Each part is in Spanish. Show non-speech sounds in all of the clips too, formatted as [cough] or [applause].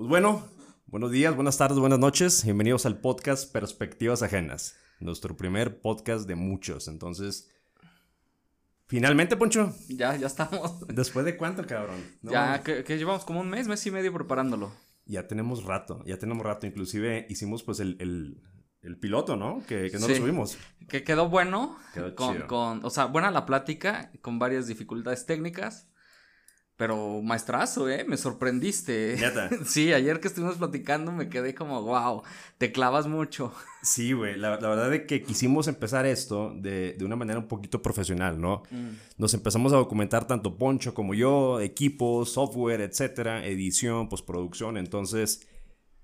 Pues bueno, buenos días, buenas tardes, buenas noches. Bienvenidos al podcast Perspectivas Ajenas. Nuestro primer podcast de muchos. Entonces, finalmente, Poncho. Ya, ya estamos. [laughs] ¿Después de cuánto, cabrón? ya, que, llevamos como un mes, mes y medio preparándolo. Ya tenemos rato, ya tenemos rato. Inclusive hicimos pues el, piloto, ¿no? Que, no lo subimos. Que quedó bueno. Quedó con, con, o sea, buena la plática, con varias dificultades técnicas. Pero maestrazo, ¿eh? Me sorprendiste. [laughs] sí, ayer que estuvimos platicando me quedé como, wow, te clavas mucho. Sí, güey. La, verdad es que quisimos empezar esto de, una manera un poquito profesional, ¿no? Mm. Nos empezamos a documentar tanto Poncho como yo, equipos, software, etcétera, edición, postproducción. Entonces,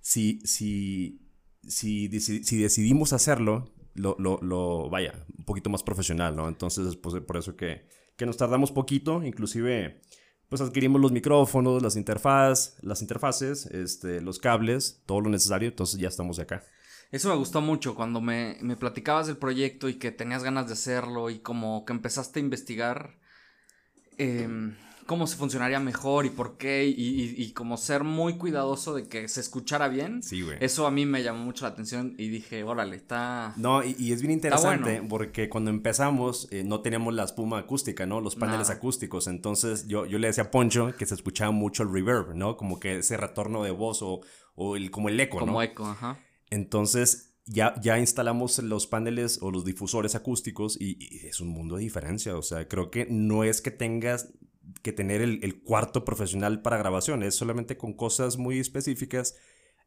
si, si, si, si decidimos hacerlo, lo, lo, lo, vaya, un poquito más profesional, ¿no? Entonces, pues por eso que, que nos tardamos poquito, inclusive pues adquirimos los micrófonos, las interfaz, las interfaces, este, los cables, todo lo necesario, entonces ya estamos de acá. Eso me gustó mucho cuando me, me platicabas del proyecto y que tenías ganas de hacerlo y como que empezaste a investigar. Eh, cómo se funcionaría mejor y por qué y, como ser muy cuidadoso de que se escuchara bien. Sí, güey. Eso a mí me llamó mucho la atención y dije, órale, está... No, y, es bien interesante porque cuando empezamos eh, no teníamos la espuma acústica, ¿no? Los paneles acústicos. Entonces yo, yo le decía a Poncho que se escuchaba mucho el reverb, ¿no? Como que ese retorno de voz o, o el, como el eco, ¿no? Como eco, ajá. Entonces ya, ya instalamos los paneles o los difusores acústicos y, y, es un mundo de diferencia. O sea, creo que no es que tengas que tener el, cuarto profesional para grabación. Es solamente con cosas muy específicas.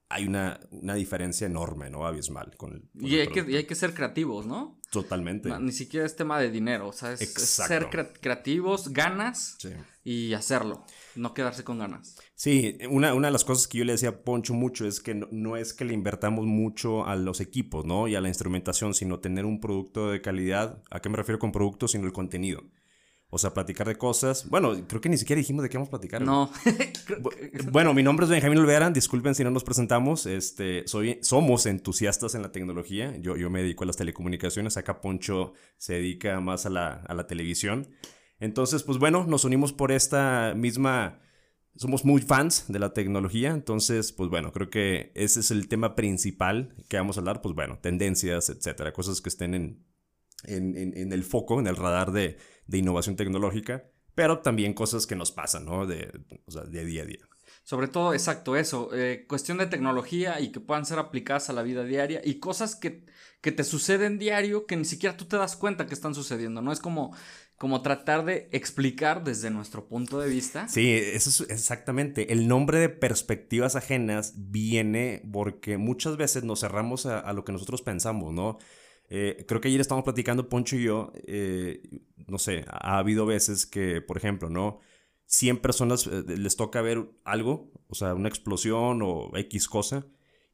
Hay una, una diferencia enorme, ¿no? Abismal. Con y, hay que, hay que ser creativos, ¿no? Totalmente. ni siquiera es tema de dinero. O sea, es, ser creativos, ganas y hacerlo. No quedarse con ganas. Sí, una, una, de las cosas que yo le decía a Poncho mucho es que no, no, es que le invertamos mucho a los equipos, ¿no? Y a la instrumentación, sino tener un producto de calidad. ¿A qué me refiero con producto? Sino el contenido. O sea, platicar de cosas. Bueno, creo que ni siquiera dijimos de qué vamos a platicar. No. [laughs] bueno, mi nombre es Benjamín Olvera. Disculpen si no nos presentamos. Este, soy, somos entusiastas en la tecnología. Yo, yo me dedico a las telecomunicaciones. Acá Poncho se dedica más a la, a la televisión. Entonces, pues bueno, nos unimos por esta misma... Somos muy fans de la tecnología. Entonces, pues bueno, creo que ese es el tema principal que vamos a hablar. Pues bueno, tendencias, etcétera. Cosas que estén en, en, en, en el foco, en el radar de de innovación tecnológica, pero también cosas que nos pasan, ¿no? De, o sea, de día a día. Sobre todo, exacto, eso, eh, cuestión de tecnología y que puedan ser aplicadas a la vida diaria y cosas que, que te suceden diario que ni siquiera tú te das cuenta que están sucediendo, ¿no? Es como, como tratar de explicar desde nuestro punto de vista. Sí, eso es exactamente. El nombre de perspectivas ajenas viene porque muchas veces nos cerramos a, a lo que nosotros pensamos, ¿no? Eh, creo que ayer estábamos platicando, Poncho y yo, eh, no sé, ha habido veces que, por ejemplo, ¿no? 100 personas eh, les toca ver algo, o sea, una explosión o X cosa,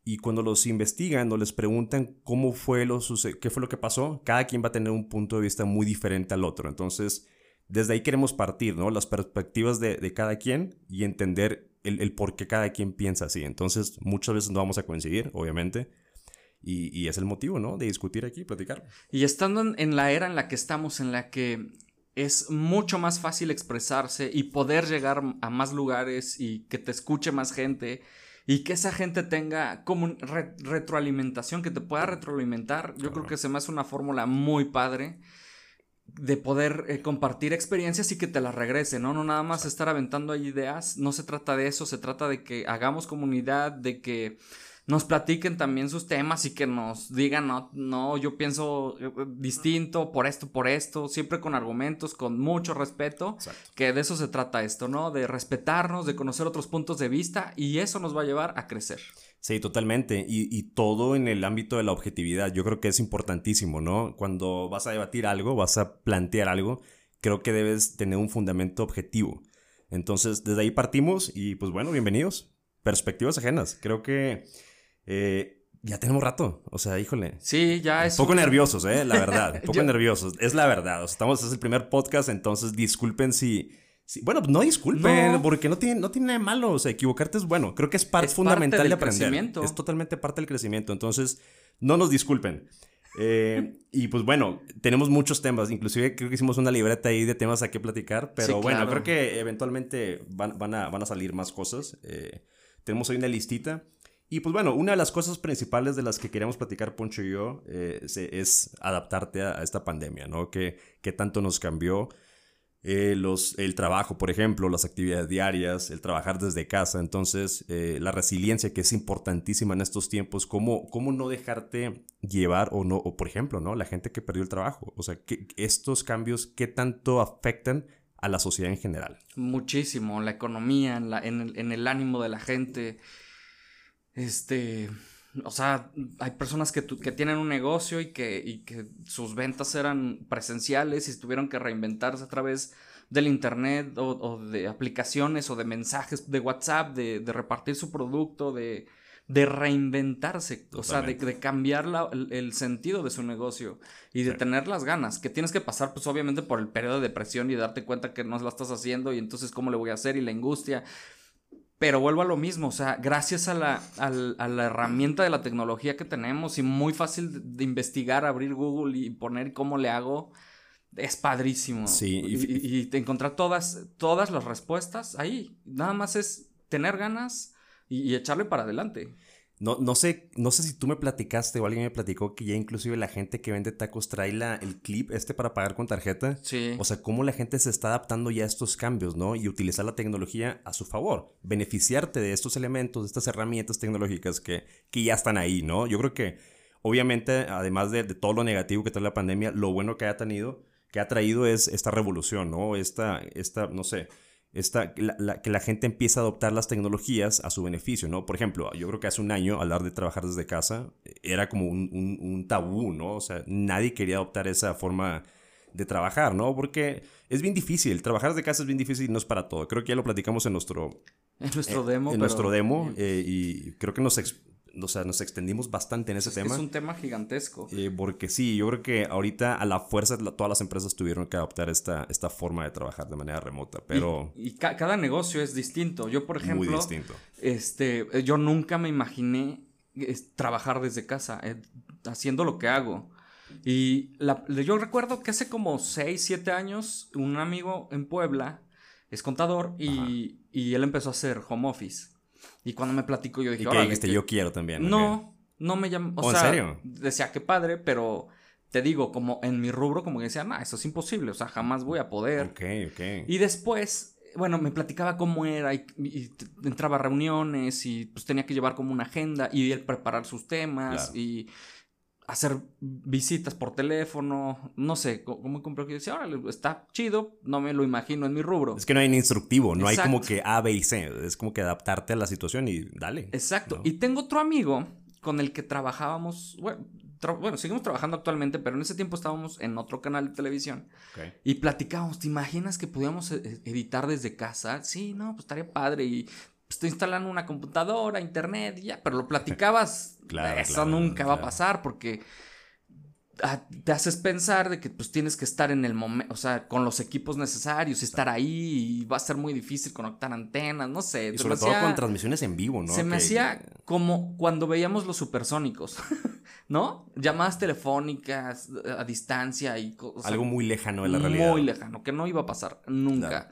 y cuando los investigan o les preguntan cómo fue lo qué fue lo que pasó, cada quien va a tener un punto de vista muy diferente al otro. Entonces, desde ahí queremos partir, ¿no? Las perspectivas de, de cada quien y entender el, el, por qué cada quien piensa así. Entonces, muchas veces no vamos a coincidir, obviamente, y, es el motivo, ¿no? De discutir aquí, platicar. Y estando en, la era en la que estamos, en la que es mucho más fácil expresarse y poder llegar a más lugares y que te escuche más gente y que esa gente tenga como retroalimentación, que te pueda retroalimentar. Yo creo que se me hace una fórmula muy padre de poder eh, compartir experiencias y que te las regrese, ¿no? No nada más estar aventando ahí ideas, no se trata de eso, se trata de que hagamos comunidad, de que nos platiquen también sus temas y que nos digan, no, no, yo pienso eh, distinto por esto, por esto, siempre con argumentos, con mucho respeto, que de eso se trata esto, ¿no? De respetarnos, de conocer otros puntos de vista y eso nos va a llevar a crecer. Sí, totalmente. Y, y, todo en el ámbito de la objetividad. Yo creo que es importantísimo, ¿no? Cuando vas a debatir algo, vas a plantear algo, creo que debes tener un fundamento objetivo. Entonces, desde ahí partimos y pues bueno, bienvenidos. Perspectivas ajenas. Creo que eh, ya tenemos rato, o sea, híjole. Sí, ya es. Un poco nerviosos, ¿eh? La verdad, [laughs] un poco nerviosos. Es la verdad, o sea, estamos, es el primer podcast, entonces disculpen si. bueno, no disculpen, porque no tiene, no tiene nada de malo, o sea, equivocarte es bueno. Creo que es parte fundamental de aprender. Es totalmente parte del crecimiento, entonces no nos disculpen. Eh, [laughs] y pues bueno, tenemos muchos temas, inclusive creo que hicimos una libreta ahí de temas a qué platicar, pero bueno, creo que eventualmente van, van, a, van a salir más cosas. Eh, tenemos ahí una listita. Y pues bueno, una de las cosas principales de las que queríamos platicar Poncho y yo eh, es adaptarte a, esta pandemia, ¿no? ¿Qué, qué tanto nos cambió? Eh, los, el trabajo, por ejemplo, las actividades diarias, el trabajar desde casa. Entonces, eh, la resiliencia que es importantísima en estos tiempos, cómo, cómo no dejarte llevar o no, o por ejemplo, ¿no? La gente que perdió el trabajo. O sea, estos cambios, ¿qué tanto afectan a la sociedad en general? Muchísimo, la economía, en, la, en el ánimo de la gente. Este, o sea, hay personas que, que tienen un negocio y que, y que, sus ventas eran presenciales y tuvieron que reinventarse a través del internet o, de aplicaciones o de mensajes de WhatsApp, de, de repartir su producto, de, de reinventarse, o sea, de, cambiar el, sentido de su negocio y de tener las ganas, que tienes que pasar pues obviamente por el periodo de depresión y darte cuenta que no la estás haciendo y entonces cómo le voy a hacer y la angustia pero vuelvo a lo mismo, o sea, gracias a la, a, la herramienta de la tecnología que tenemos y muy fácil de, investigar, abrir Google y poner cómo le hago, es padrísimo. Sí. Y, y, encontrar todas, todas las respuestas ahí. Nada más es tener ganas y echarle para adelante. No, no, sé, no sé si tú me platicaste o alguien me platicó que ya inclusive la gente que vende tacos trae la, el clip este para pagar con tarjeta. Sí. O sea, cómo la gente se está adaptando ya a estos cambios, ¿no? Y utilizar la tecnología a su favor. Beneficiarte de estos elementos, de estas herramientas tecnológicas que, que ya están ahí, ¿no? Yo creo que, obviamente, además de, de todo lo negativo que trae la pandemia, lo bueno que ha tenido, que ha traído es esta revolución, ¿no? Esta, esta, no sé, esta, que la gente empieza a adoptar las tecnologías a su beneficio, ¿no? Por ejemplo, yo creo que hace un año hablar de trabajar desde casa era como un, un, tabú, ¿no? O sea, nadie quería adoptar esa forma de trabajar, ¿no? Porque es bien difícil, trabajar desde casa es bien difícil y no es para todo. Creo que ya lo platicamos en nuestro... En nuestro demo. En nuestro demo eh, y creo que nos, o sea, nos extendimos bastante en ese tema. es un tema gigantesco. Eh, porque sí, yo creo que ahorita a la fuerza todas las empresas tuvieron que adoptar esta, esta forma de trabajar de manera remota, pero... Y, cada negocio es distinto. Yo, por ejemplo... Muy distinto. Este, yo nunca me imaginé trabajar desde casa, eh, haciendo lo que hago. Y yo recuerdo que hace como 6, 7 años, un amigo en Puebla es contador y, y él empezó a hacer home office. Y cuando me platicó, yo dije, ¿Y que dijiste, yo quiero también. No, no me llamó. O, ¿Oh, sea, ¿En serio? Decía, qué padre, pero te digo, como en mi rubro, como que decía, no, eso es imposible, o sea, jamás voy a poder. Ok, ok. Y después, bueno, me platicaba cómo era y, entraba a reuniones y pues tenía que llevar como una agenda y él preparar sus temas y hacer visitas por teléfono, no sé, cómo compré que decía, ahora está chido, no me lo imagino en mi rubro. Es que no hay ni instructivo, no hay como que A, B y C, es como que adaptarte a la situación y dale. Exacto, y tengo otro amigo con el que trabajábamos, bueno, bueno, seguimos trabajando actualmente, pero en ese tiempo estábamos en otro canal de televisión y platicábamos, ¿te imaginas que pudiéramos e-, editar desde casa? Sí, no, pues estaría padre y estoy instalando una computadora, internet, ya, pero lo platicabas. [laughs] claro, eso nunca va a pasar porque ah, te haces pensar de que pues tienes que estar en el momento, o sea, con los equipos necesarios, estar ahí y va a ser muy difícil conectar antenas, no sé. Y sobre todo con transmisiones en vivo, ¿no? Se me hacía como cuando veíamos los supersónicos, [laughs] ¿no? Llamadas telefónicas a distancia y cosas. Algo muy lejano de la realidad. Muy lejano, que no iba a pasar nunca.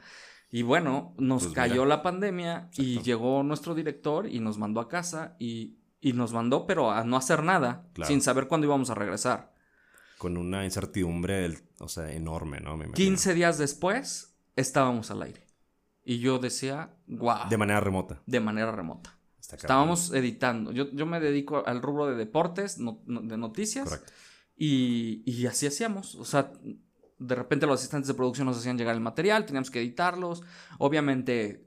Y bueno, nos pues cayó la pandemia y llegó nuestro director y nos mandó a casa y, nos mandó, pero a no hacer nada, sin saber cuándo íbamos a regresar. Con una incertidumbre, o sea, enorme, ¿no? Me 15 días después estábamos al aire. Y yo decía, wow. De manera remota. De manera remota. Estábamos editando. Yo, yo, me dedico al rubro de deportes, de noticias. Correcto. Y, y así hacíamos. O sea, de repente los asistentes de producción nos hacían llegar el material, teníamos que editarlos, obviamente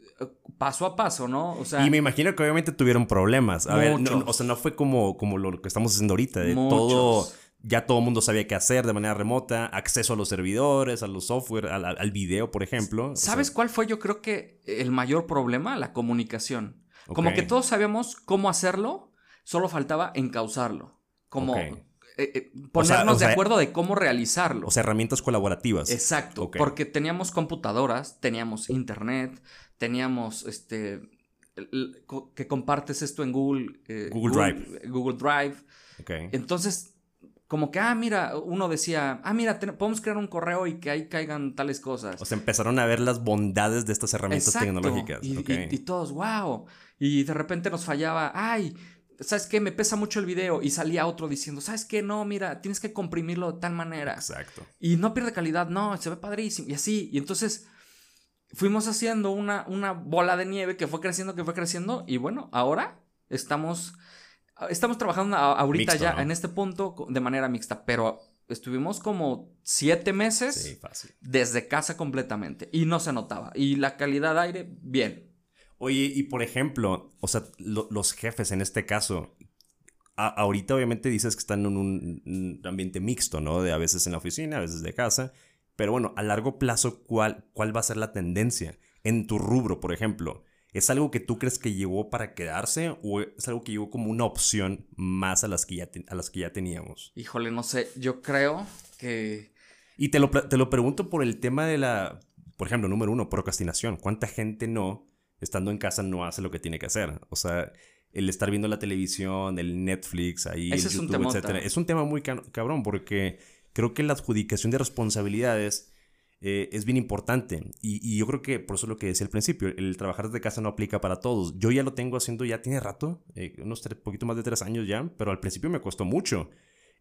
paso a paso, ¿no? O sea, y me imagino que obviamente tuvieron problemas. A ver, o sea, no fue como, como lo que estamos haciendo ahorita, de todo ya todo el mundo sabía qué hacer de manera remota, acceso a los servidores, a los software, al, video, por ejemplo. ¿Sabes cuál fue yo creo que el mayor problema? La comunicación. Como que todos sabíamos cómo hacerlo, solo faltaba encauzarlo. Como eh, eh, ponernos de acuerdo de cómo realizarlo. O sea, herramientas colaborativas. Exacto, porque teníamos computadoras, teníamos internet, teníamos este que compartes esto en Google, eh, Google, Drive. Google Drive. Entonces, como que, ah, mira, uno decía, ah, mira, podemos crear un correo y que ahí caigan tales cosas. O sea, empezaron a ver las bondades de estas herramientas tecnológicas. Y, y, todos, wow. Y de repente nos fallaba, ay, ¿sabes qué? Me pesa mucho el video. Y salía otro diciendo, ¿sabes qué? No, mira, tienes que comprimirlo de tal manera. Exacto. Y no pierde calidad, no, se ve padrísimo. Y así. Y entonces fuimos haciendo una, una bola de nieve que fue creciendo, que fue creciendo. Y bueno, ahora estamos Estamos trabajando ahorita ya en este punto de manera mixta, pero estuvimos como siete meses desde casa completamente y no se notaba. Y la calidad de aire, bien. Oye, y por ejemplo, o sea, los jefes en este caso, ahorita obviamente dices que están en un, ambiente mixto, ¿no? De a veces en la oficina, a veces de casa. Pero bueno, a largo plazo, ¿cuál, cuál va a ser la tendencia? En tu rubro, por ejemplo, ¿Es algo que tú crees que llegó para quedarse o es algo que llegó como una opción más a las que ya, a las que ya teníamos? Híjole, no sé, yo creo que... Y te lo, te lo pregunto por el tema de la, por ejemplo, número uno, procrastinación. ¿Cuánta gente no, estando en casa, no hace lo que tiene que hacer? O sea, el estar viendo la televisión, el Netflix, ahí, el YouTube, etcétera. Es un tema muy cabrón porque creo que la adjudicación de responsabilidades eh, es bien importante. Y, yo creo que, por eso lo que decía al principio, el trabajar desde casa no aplica para todos. Yo ya lo tengo haciendo ya tiene rato, eh, unos poquito más de tres años ya, pero al principio me costó mucho.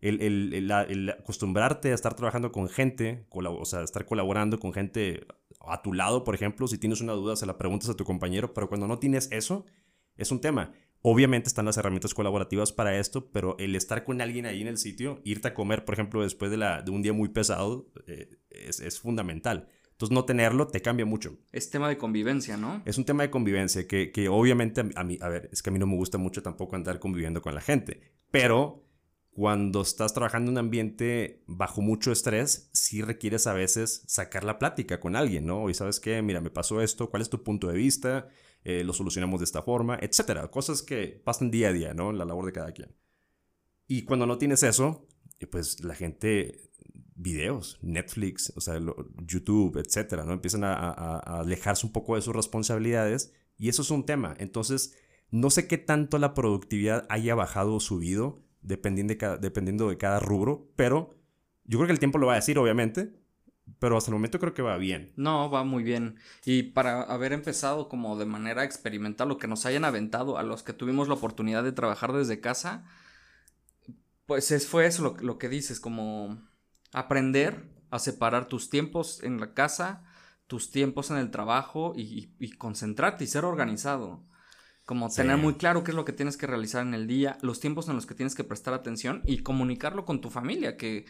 El, el, acostumbrarte a estar trabajando con gente, o sea, estar colaborando con gente a tu lado, por ejemplo, si tienes una duda, se la preguntas a tu compañero, pero cuando no tienes eso, es un tema. Obviamente están las herramientas colaborativas para esto, pero el estar con alguien ahí en el sitio, irte a comer, por ejemplo, después de, la, de un día muy pesado, eh, es, fundamental. Entonces, no tenerlo te cambia mucho. Es tema de convivencia, ¿no? Es un tema de convivencia que, que obviamente a mí, a ver, es que a mí no me gusta mucho tampoco andar conviviendo con la gente, pero cuando estás trabajando en un ambiente bajo mucho estrés, sí requieres a veces sacar la plática con alguien, ¿no? Y sabes qué, mira, me pasó esto, ¿cuál es tu punto de vista? Eh, lo solucionamos de esta forma, etcétera. Cosas que pasan día a día, ¿no? En la labor de cada quien. Y cuando no tienes eso, eh, pues la gente, videos, Netflix, o sea, YouTube, etcétera, ¿no? Empiezan a, alejarse un poco de sus responsabilidades y eso es un tema. Entonces, no sé qué tanto la productividad haya bajado o subido, dependiendo de cada, dependiendo de cada rubro, pero yo creo que el tiempo lo va a decir, obviamente, pero hasta el momento creo que va bien. No, va muy bien. Y para haber empezado como de manera experimental, lo que nos hayan aventado a los que tuvimos la oportunidad de trabajar desde casa, pues es, fue eso lo, lo que dices, como aprender a separar tus tiempos en la casa, tus tiempos en el trabajo y, concentrarte y ser organizado. Como tener muy claro qué es lo que tienes que realizar en el día, los tiempos en los que tienes que prestar atención y comunicarlo con tu familia, que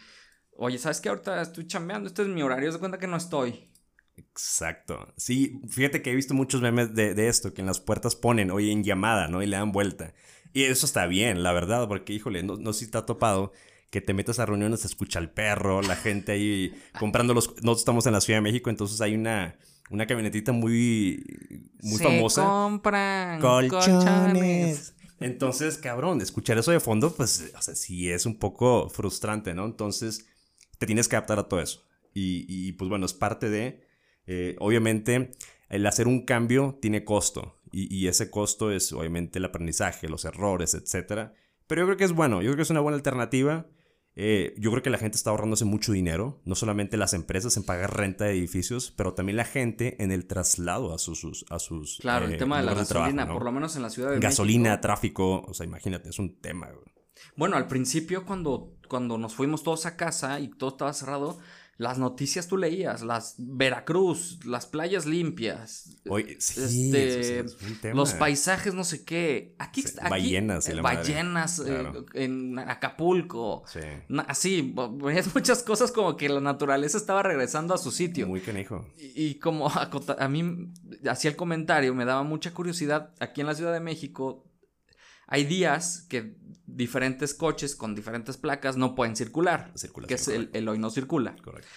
Oye, ¿sabes qué? Ahorita estoy chambeando, este es mi horario, de cuenta que no estoy. Exacto. Sí, fíjate que he visto muchos memes de, esto, que en las puertas ponen, oye, en llamada, ¿no? Y le dan vuelta. Y eso está bien, la verdad, porque, híjole, no, no sé si ha topado que te metas a reuniones, se escucha el perro, la gente ahí comprando los... Nosotros estamos en la Ciudad de México, entonces hay una, una camionetita muy, muy se famosa. compran colchones. Entonces, cabrón, escuchar eso de fondo, pues, o sea, sí es un poco frustrante, ¿no? Entonces, te tienes que adaptar a todo eso. Y, pues bueno, es parte de, eh, obviamente, el hacer un cambio tiene costo. Y, ese costo es obviamente el aprendizaje, los errores, etc. Pero yo creo que es bueno, yo creo que es una buena alternativa. Eh, yo creo que la gente está ahorrándose mucho dinero, no solamente las empresas en pagar renta de edificios, pero también la gente en el traslado a sus... A sus claro, el eh, tema de la gasolina, por lo menos en la ciudad de Gasolina, tráfico, o sea, imagínate, es un tema. Bueno, al principio cuando, cuando nos fuimos todos a casa y todo estaba cerrado, las noticias tú leías, las Veracruz, las playas limpias, este, los paisajes no sé qué, aquí, ballenas, eh, ballenas eh, en Acapulco, así, es muchas cosas como que la naturaleza estaba regresando a su sitio. Muy canijo. Y, y como a, a mí hacía el comentario, me daba mucha curiosidad, aquí en la Ciudad de México hay días que diferentes coches con diferentes placas no pueden circular. que es el, hoy no circula. Correcto.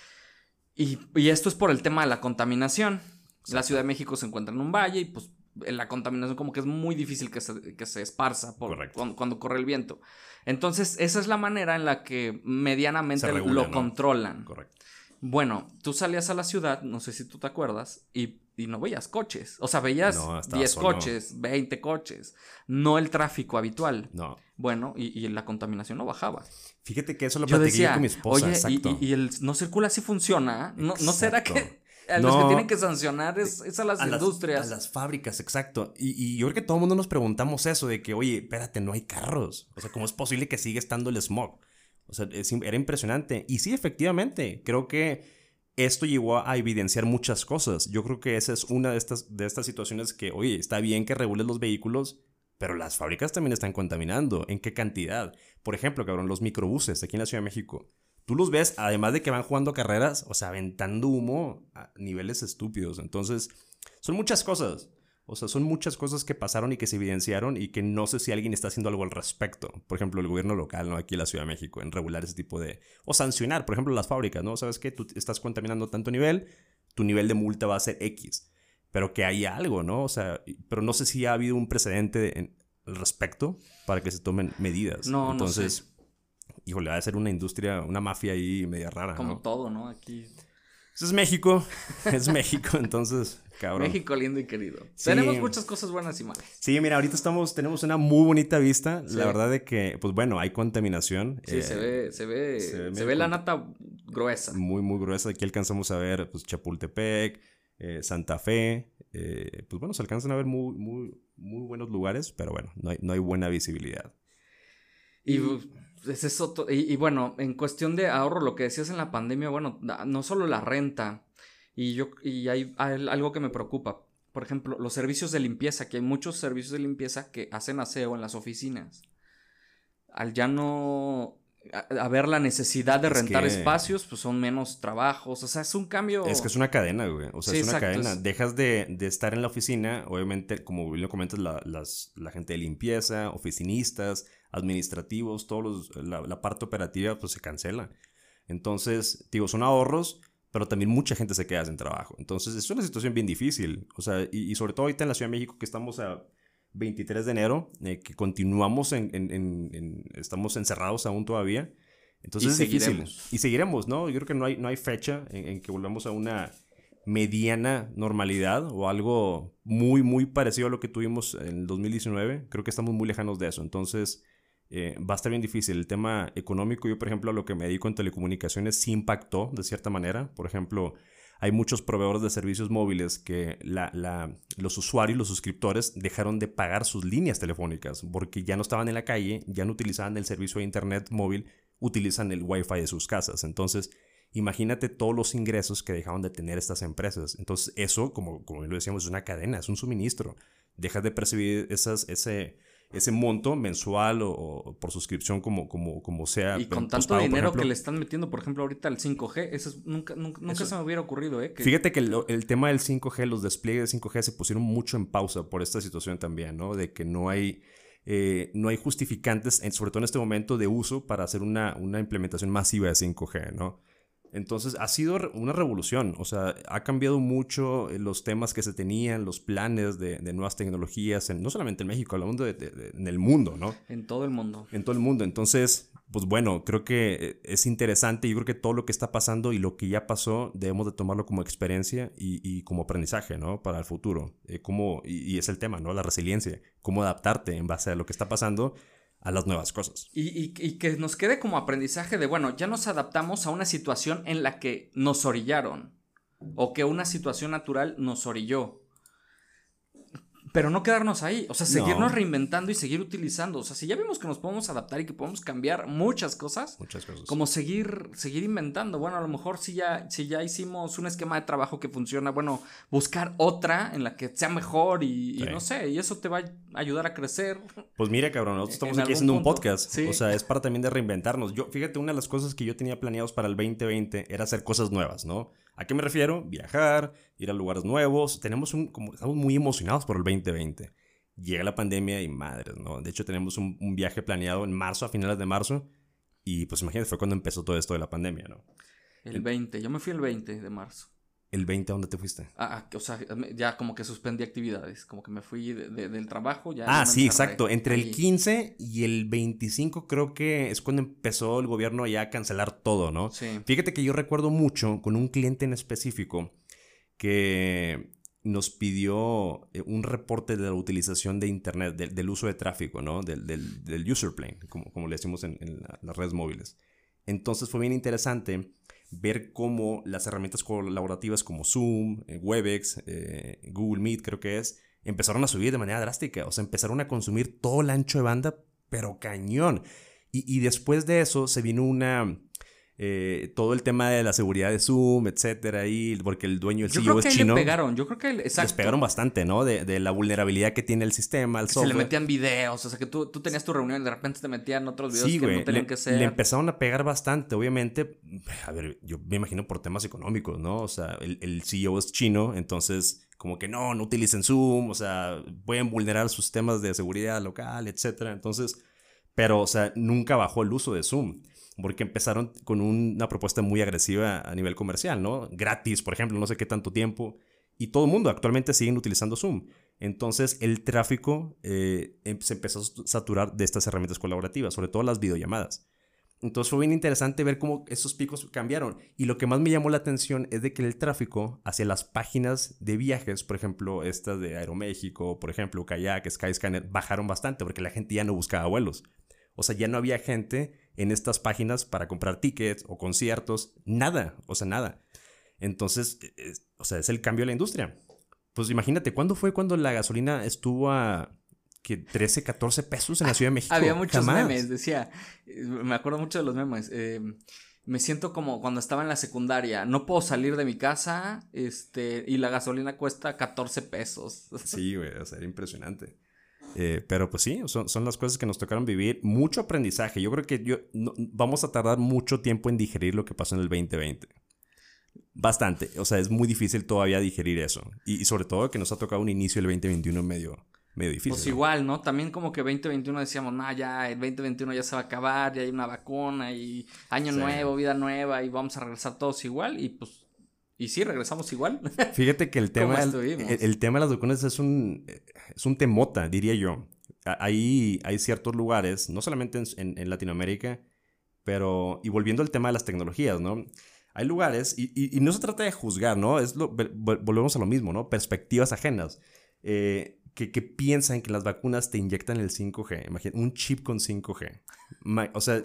Y, esto es por el tema de la contaminación. La Ciudad de México se encuentra en un valle y pues la contaminación como que es muy difícil que se, que se esparza por, cuando, corre el viento. Entonces, esa es la manera en la que medianamente lo controlan. Correcto. Bueno, tú salías a la ciudad, no sé si tú te acuerdas, y y no veías coches. O sea, veías No, estaba 10 solo. coches, 20 coches. No el tráfico habitual. No. Bueno, y, y la contaminación no bajaba. Fíjate que eso lo platiqué yo decía, con mi esposa, oye, exacto. y- y el no circula así funciona. ¿No, ¿no será que a los que tienen que sancionar es, es a las a las, industrias? a las fábricas, exacto. Y, y yo creo que todo el mundo nos preguntamos eso, de que, oye, espérate, no hay carros. O sea, ¿cómo es posible que siga estando el smog? O sea, es- era impresionante. Y sí, efectivamente, creo que esto llegó a evidenciar muchas cosas. Yo creo que esa es una de estas, de estas situaciones que, oye, está bien que regules los vehículos, pero las fábricas también están contaminando. ¿En qué cantidad? Por ejemplo, cabrón, los microbuses aquí en la Ciudad de México. Tú los ves, además de que van jugando carreras, o sea, aventando humo a niveles estúpidos. Entonces, son muchas cosas. O sea, son muchas cosas que pasaron y que se evidenciaron y que no sé si alguien está haciendo algo al respecto. Por ejemplo, el gobierno local, ¿no? Aquí en la Ciudad de México, en regular ese tipo de... O sancionar, por ejemplo, las fábricas, ¿no? ¿Sabes qué? Tú estás contaminando tanto nivel, tu nivel de multa va a ser X. Pero que haya algo, ¿no? O sea, pero no sé si ha habido un precedente en- al respecto para que se tomen medidas. No, no Entonces, híjole, va a ser una industria, una mafia ahí media rara, Como ¿no? todo, ¿no? Aquí. Eso es México, [laughs] es México, entonces, cabrón. México lindo y querido. Sí. Tenemos muchas cosas buenas y malas. Sí, mira, ahorita estamos, tenemos una muy bonita vista. Sí. La verdad de que, pues bueno, hay contaminación. Sí, eh, se ve, se ve, se ve se ve la nata gruesa. Muy, muy gruesa. Aquí alcanzamos a ver, pues, Chapultepec, eh, Santa Fe. eh, pues bueno, se alcanzan a ver muy, muy, muy buenos lugares, pero bueno, no hay, no hay buena visibilidad. Y pues, es eso y, y bueno, en cuestión de ahorro, lo que decías en la pandemia, bueno, no solo la renta, y yo, y hay, hay algo que me preocupa. Por ejemplo, los servicios de limpieza, que hay muchos servicios de limpieza que hacen aseo en las oficinas. Al ya no haber la necesidad de Es rentar que- espacios, pues son menos trabajos. O sea, es un cambio. Es que es una cadena, güey. O sea, Sí, es una exacto, cadena. es- Dejas de, de estar en la oficina, obviamente, como bien lo comentas, la, las- la gente de limpieza, oficinistas, administrativos, todos los, la, la parte operativa, pues se cancela. Entonces, digo, son ahorros, pero también mucha gente se queda sin trabajo. Entonces, es una situación bien difícil. O sea, y, y sobre todo ahorita en la Ciudad de México, que estamos a 23 de enero, eh, que continuamos en, en- en- en- estamos encerrados aún todavía. Entonces Y es difícil. seguiremos. Y seguiremos, ¿no? Yo creo que no hay, no hay fecha en, en que volvamos a una mediana normalidad o algo muy, muy parecido a lo que tuvimos en el 2019. Creo que estamos muy lejanos de eso. Entonces, eh, va a estar bien difícil. El tema económico, yo por ejemplo, a lo que me dedico en telecomunicaciones sí impactó de cierta manera. Por ejemplo, hay muchos proveedores de servicios móviles que la- la- los usuarios, los suscriptores, dejaron de pagar sus líneas telefónicas porque ya no estaban en la calle, ya no utilizaban el servicio de internet móvil, utilizan el wifi de sus casas. Entonces, imagínate todos los ingresos que dejaron de tener estas empresas. Entonces, eso, como, como lo decíamos, es una cadena, es un suministro. Dejas de percibir esas, ese, ese monto mensual o, o por suscripción como, como, como sea. Y con eh, tanto dinero ejemplo. que le están metiendo, por ejemplo, ahorita al 5G, eso es- nunca, nunca, nunca Eso- se me hubiera ocurrido, ¿eh? Que- Fíjate que el, el tema del 5G, los despliegues de 5G se pusieron mucho en pausa por esta situación también, ¿no? De que no hay, eh, no hay justificantes, sobre todo en este momento, de uso para hacer una, una implementación masiva de 5G, ¿no? Entonces ha sido una revolución, o sea, ha cambiado mucho eh, los temas que se tenían, los planes de, de nuevas tecnologías, en- no solamente en México, hablando de, de- de- en el mundo, ¿no? En todo el mundo. en todo el mundo. Entonces, pues bueno, creo que eh, es interesante. Yo creo que todo lo que está pasando y lo que ya pasó debemos de tomarlo como experiencia y, y como aprendizaje, ¿no? Para el futuro. Eh, cómo- y, y es el tema, ¿no? La resiliencia. Cómo adaptarte en base a lo que está pasando a las nuevas cosas. Y, y- y que nos quede como aprendizaje de, bueno, ya nos adaptamos a una situación en la que nos orillaron. O que una situación natural nos orilló. Pero no quedarnos ahí. O sea, No. seguirnos reinventando y seguir utilizando. O sea, si ya vimos que nos podemos adaptar y que podemos cambiar muchas cosas, Muchas cosas. como seguir, seguir inventando. Bueno, a lo mejor si ya, si ya hicimos un esquema de trabajo que funciona, bueno, buscar otra en la que sea mejor y, y no sé, y eso te va a ayudar a crecer. Pues mira, cabrón, nosotros estamos aquí haciendo un podcast. sí. O sea, es para también de reinventarnos. Yo, fíjate, una de las cosas que yo tenía planeados para el 2020 era hacer cosas nuevas, ¿no? ¿A qué me refiero? Viajar, ir a lugares nuevos. Tenemos un, estamos muy emocionados por el 2020. Llega la pandemia y madres, ¿no? De hecho, tenemos un, un viaje planeado en marzo, a finales de marzo. Y pues imagínate, fue cuando empezó todo esto de la pandemia, ¿no? El 20, yo me fui el 20 de marzo. ¿El 20 a dónde te fuiste? Ah, ah, o sea, ya como que suspendí actividades, como que me fui de- de- del trabajo, ya. Ah, sí, exacto. Entre el allí. 15 y el 25 creo que es cuando empezó el gobierno ya a cancelar todo, ¿no? Sí. Fíjate que yo recuerdo mucho con un cliente en específico que nos pidió eh, un reporte de la utilización de Internet, del uso de tráfico, ¿no? Del, del, user plane, como, como le decimos en, las redes móviles. Entonces fue bien interesante ver cómo las herramientas colaborativas como Zoom, eh, Webex, eh, Google Meet creo que es, empezaron a subir de manera drástica. O sea, empezaron a consumir todo el ancho de banda, pero cañón. Y, y después de eso se vino una eh, todo el tema de la seguridad de Zoom, etcétera, ahí, porque el dueño del CEO es chino. Le pegaron, yo creo que exacto. les pegaron bastante, ¿no? De, la vulnerabilidad que tiene el sistema, el software. Se le metían videos, o sea, que tú, tenías tu reunión y de repente te metían otros videos que no tenían le, que ser. Le empezaron a pegar bastante, obviamente. A ver, yo me imagino por temas económicos, ¿no? O sea, el, el CEO es chino, entonces como que no, no utilicen Zoom, o sea, pueden vulnerar sus temas de seguridad local, etcétera. Entonces, pero, o sea, nunca bajó el uso de Zoom porque empezaron con una propuesta muy agresiva a nivel comercial, ¿no? Gratis, por ejemplo, no sé qué tanto tiempo. Y todo el mundo actualmente siguen utilizando Zoom. Entonces el tráfico eh, em, se empezó a saturar de estas herramientas colaborativas, sobre todo las videollamadas. Entonces fue bien interesante ver cómo esos picos cambiaron. Y lo que más me llamó la atención es de que el tráfico hacia las páginas de viajes, por ejemplo, estas de Aeroméxico, por ejemplo, Kayak, Skyscanner, bajaron bastante porque la gente ya no buscaba vuelos. O sea, ya no había gente en estas páginas para comprar tickets o conciertos, nada, o sea, nada. Entonces, e, o sea, es el cambio de la industria. Pues imagínate, ¿cuándo fue cuando la gasolina estuvo a que 13, 14 pesos en la Ciudad de México? Había muchos memes, decía, me acuerdo mucho de los memes. Eh, me siento como cuando estaba en la secundaria, no puedo salir de mi casa, este, y la gasolina cuesta 14 pesos. Sí, güey, o sea, era impresionante. Eh, pero pues sí, son, son, las cosas que nos tocaron vivir. Mucho aprendizaje. Yo creo que yo, vamos a tardar mucho tiempo en digerir lo que pasó en el 2020. Bastante. O sea, es muy difícil todavía digerir eso. Y, sobre todo que nos ha tocado un inicio del 2021 medio, medio difícil. Pues igual, ¿no? También como que 2021 decíamos, nah, ya, el 2021 ya se va a acabar, ya hay una vacuna y año nuevo, vida nueva y vamos a regresar todos igual. Y pues y sí, regresamos igual. [laughs] Fíjate que el tema, el, tema de las vacunas es un, es un temota, diría yo. Hay, hay ciertos lugares, no solamente en, Latinoamérica, pero, y volviendo al tema de las tecnologías, ¿no? Hay lugares, y, no se trata de juzgar, ¿no? Es lo, volvemos a lo mismo, ¿no? Perspectivas ajenas. Eh, que, que, piensan que las vacunas te inyectan el 5G. Imagínate, un chip con 5G. o sea,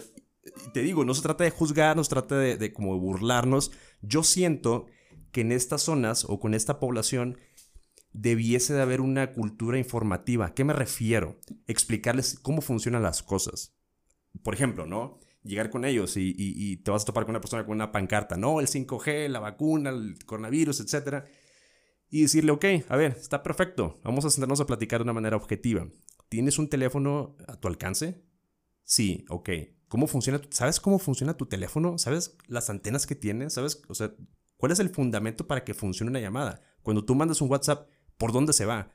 te digo, no se trata de juzgar, no se trata de, de como burlarnos. Yo siento que en estas zonas o con esta población debiese de haber una cultura informativa. ¿A qué me refiero? Explicarles cómo funcionan las cosas. Por ejemplo, ¿no? Llegar con ellos y, te vas a topar con una persona con una pancarta, no, el 5G, la vacuna, el coronavirus, etc. Y decirle, ok, a ver, está perfecto, vamos a sentarnos a platicar de una manera objetiva. ¿Tienes un teléfono a tu alcance? Sí, ok. ¿Cómo funciona? ¿Sabes cómo funciona tu teléfono? ¿Sabes las antenas que tiene? ¿Sabes? O sea, ¿Cuál es el fundamento para que funcione una llamada? Cuando tú mandas un WhatsApp, ¿por dónde se va?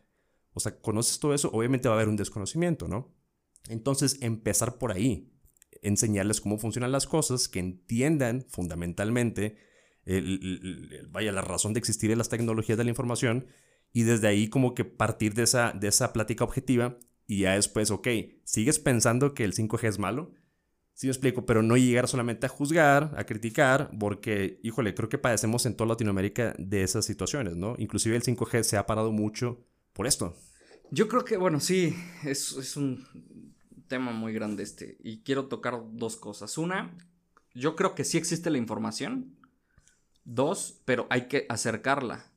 O sea, conoces todo eso, obviamente va a haber un desconocimiento, ¿no? Entonces, empezar por ahí, enseñarles cómo funcionan las cosas, que entiendan fundamentalmente, vaya, la razón de existir en las tecnologías de la información, y desde ahí como que partir de esa, de esa plática objetiva, y ya después, ok, ¿sigues pensando que el 5G es malo? Sí me explico, pero no llegar solamente a juzgar, a criticar, porque, híjole, creo que padecemos en toda Latinoamérica de esas situaciones, ¿no? Inclusive el 5G se ha parado mucho por esto. Yo creo que, bueno, sí, es, un tema muy grande este, y quiero tocar dos cosas. Una, yo creo que sí existe la información. Dos, pero hay que acercarla,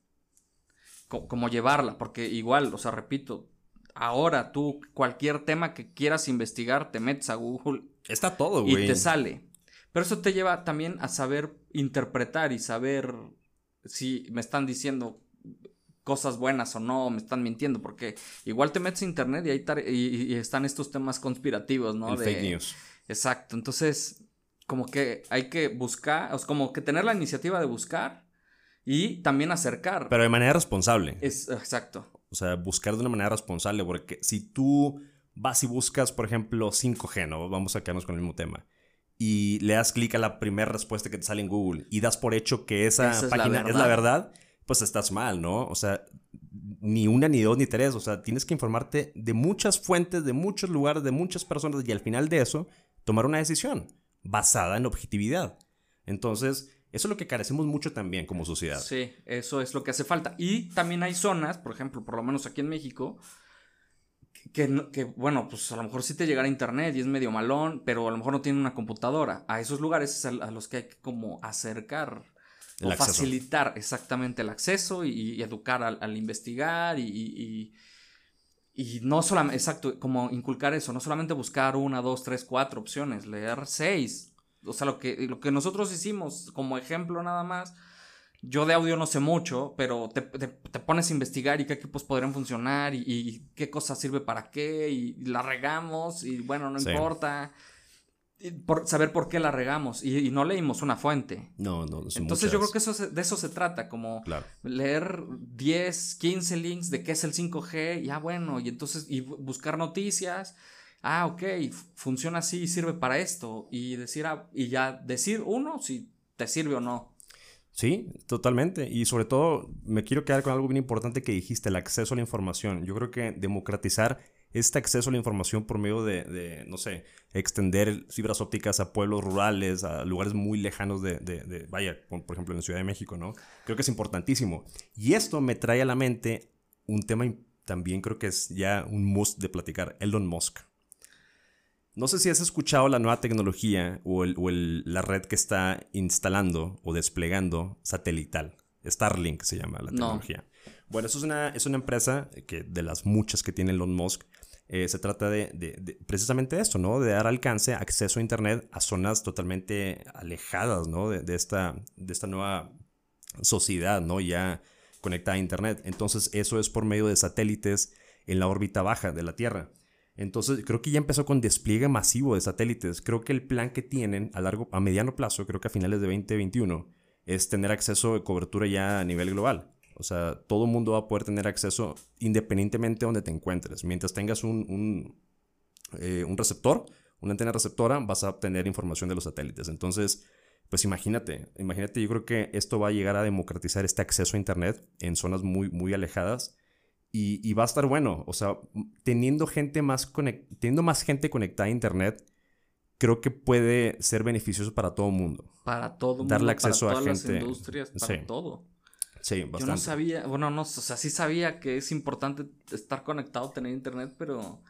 como llevarla, porque igual, o sea, repito, ahora tú cualquier tema que quieras investigar, te metes a Google Está todo, güey. Y te sale. Pero eso te lleva también a saber interpretar y saber si me están diciendo cosas buenas o no, me están mintiendo, porque igual te metes a internet y ahí y, están estos temas conspirativos, ¿no? El fake news. Exacto, entonces como que hay que buscar, o sea, como que tener la iniciativa de buscar y también acercar. Pero de manera responsable. Es, exacto. O sea, buscar de una manera responsable, porque si tú vas y buscas, por ejemplo, 5G, ¿no? Vamos a quedarnos con el mismo tema. Y le das clic a la primera respuesta que te sale en Google y das por hecho que esa, página es la verdad, pues estás mal, ¿no? O sea, ni una, ni dos, ni tres. O sea, tienes que informarte de muchas fuentes, de muchos lugares, de muchas personas y al final de eso, tomar una decisión basada en objetividad. Entonces, Eso es lo que carecemos mucho también como sociedad. Sí, eso es lo que hace falta. Y también hay zonas, por ejemplo, por lo menos aquí en México, que, que, bueno, pues a lo mejor sí te llegará internet y es medio malón, pero a lo mejor no tiene una computadora. A esos lugares es a, los que hay que como acercar o facilitar exactamente el acceso y, educar al, investigar y, y, no solamente, exacto, como inculcar eso, no solamente buscar una, dos, tres, cuatro opciones, leer seis. O sea, lo que, lo que nosotros hicimos como ejemplo nada más yo de audio no sé mucho, pero te, pones a investigar y qué equipos podrían funcionar y, qué cosa sirve para qué y, la regamos y bueno, no importa. por, saber por qué la regamos y, no leímos una fuente. No, no. Entonces yo creo que eso de eso se trata, como leer 10, 15 links de qué es el 5G, ya bueno, y entonces y buscar noticias. Ah, ok, funciona así y sirve para esto. Y decir, ah, y ya decir uno si te sirve o no. Sí, totalmente. Y sobre todo, me quiero quedar con algo bien importante que dijiste, el acceso a la información. Yo creo que democratizar este acceso a la información por medio de, no sé, extender fibras ópticas a pueblos rurales, a lugares muy lejanos de, vaya, por, ejemplo, en la Ciudad de México, ¿no? Creo que es importantísimo. Y esto me trae a la mente un tema también creo que es ya un must de platicar, Elon Musk. No sé si has escuchado la nueva tecnología o, la red que está instalando o desplegando satelital. Starlink se llama la tecnología. Bueno, eso es una, es una empresa que de las muchas que tiene Elon Musk. Eh, se trata de, de, precisamente esto, ¿no? De dar alcance, acceso a Internet a zonas totalmente alejadas, ¿no? De, esta, de esta nueva sociedad, ¿no? Ya conectada a Internet. Entonces, eso es por medio de satélites en la órbita baja de la Tierra. Entonces, creo que ya empezó con despliegue masivo de satélites. Creo que el plan que tienen a largo, a mediano plazo, creo que a finales de 2021, es tener acceso de cobertura ya a nivel global. O sea, todo el mundo va a poder tener acceso independientemente de donde te encuentres. Mientras tengas un, eh, un receptor, una antena receptora, vas a obtener información de los satélites. Entonces, pues imagínate, imagínate, yo creo que esto va a llegar a democratizar este acceso a Internet en zonas muy, muy alejadas y, va a estar bueno. O sea, teniendo gente más teniendo más gente conectada a internet, creo que puede ser beneficioso para todo el mundo. Para todo mundo. Darle acceso a gente. Las industrias, para todo. Sí, bastante. Yo no sabía, bueno, no, o sea, sí sabía que es importante estar conectado, tener internet, pero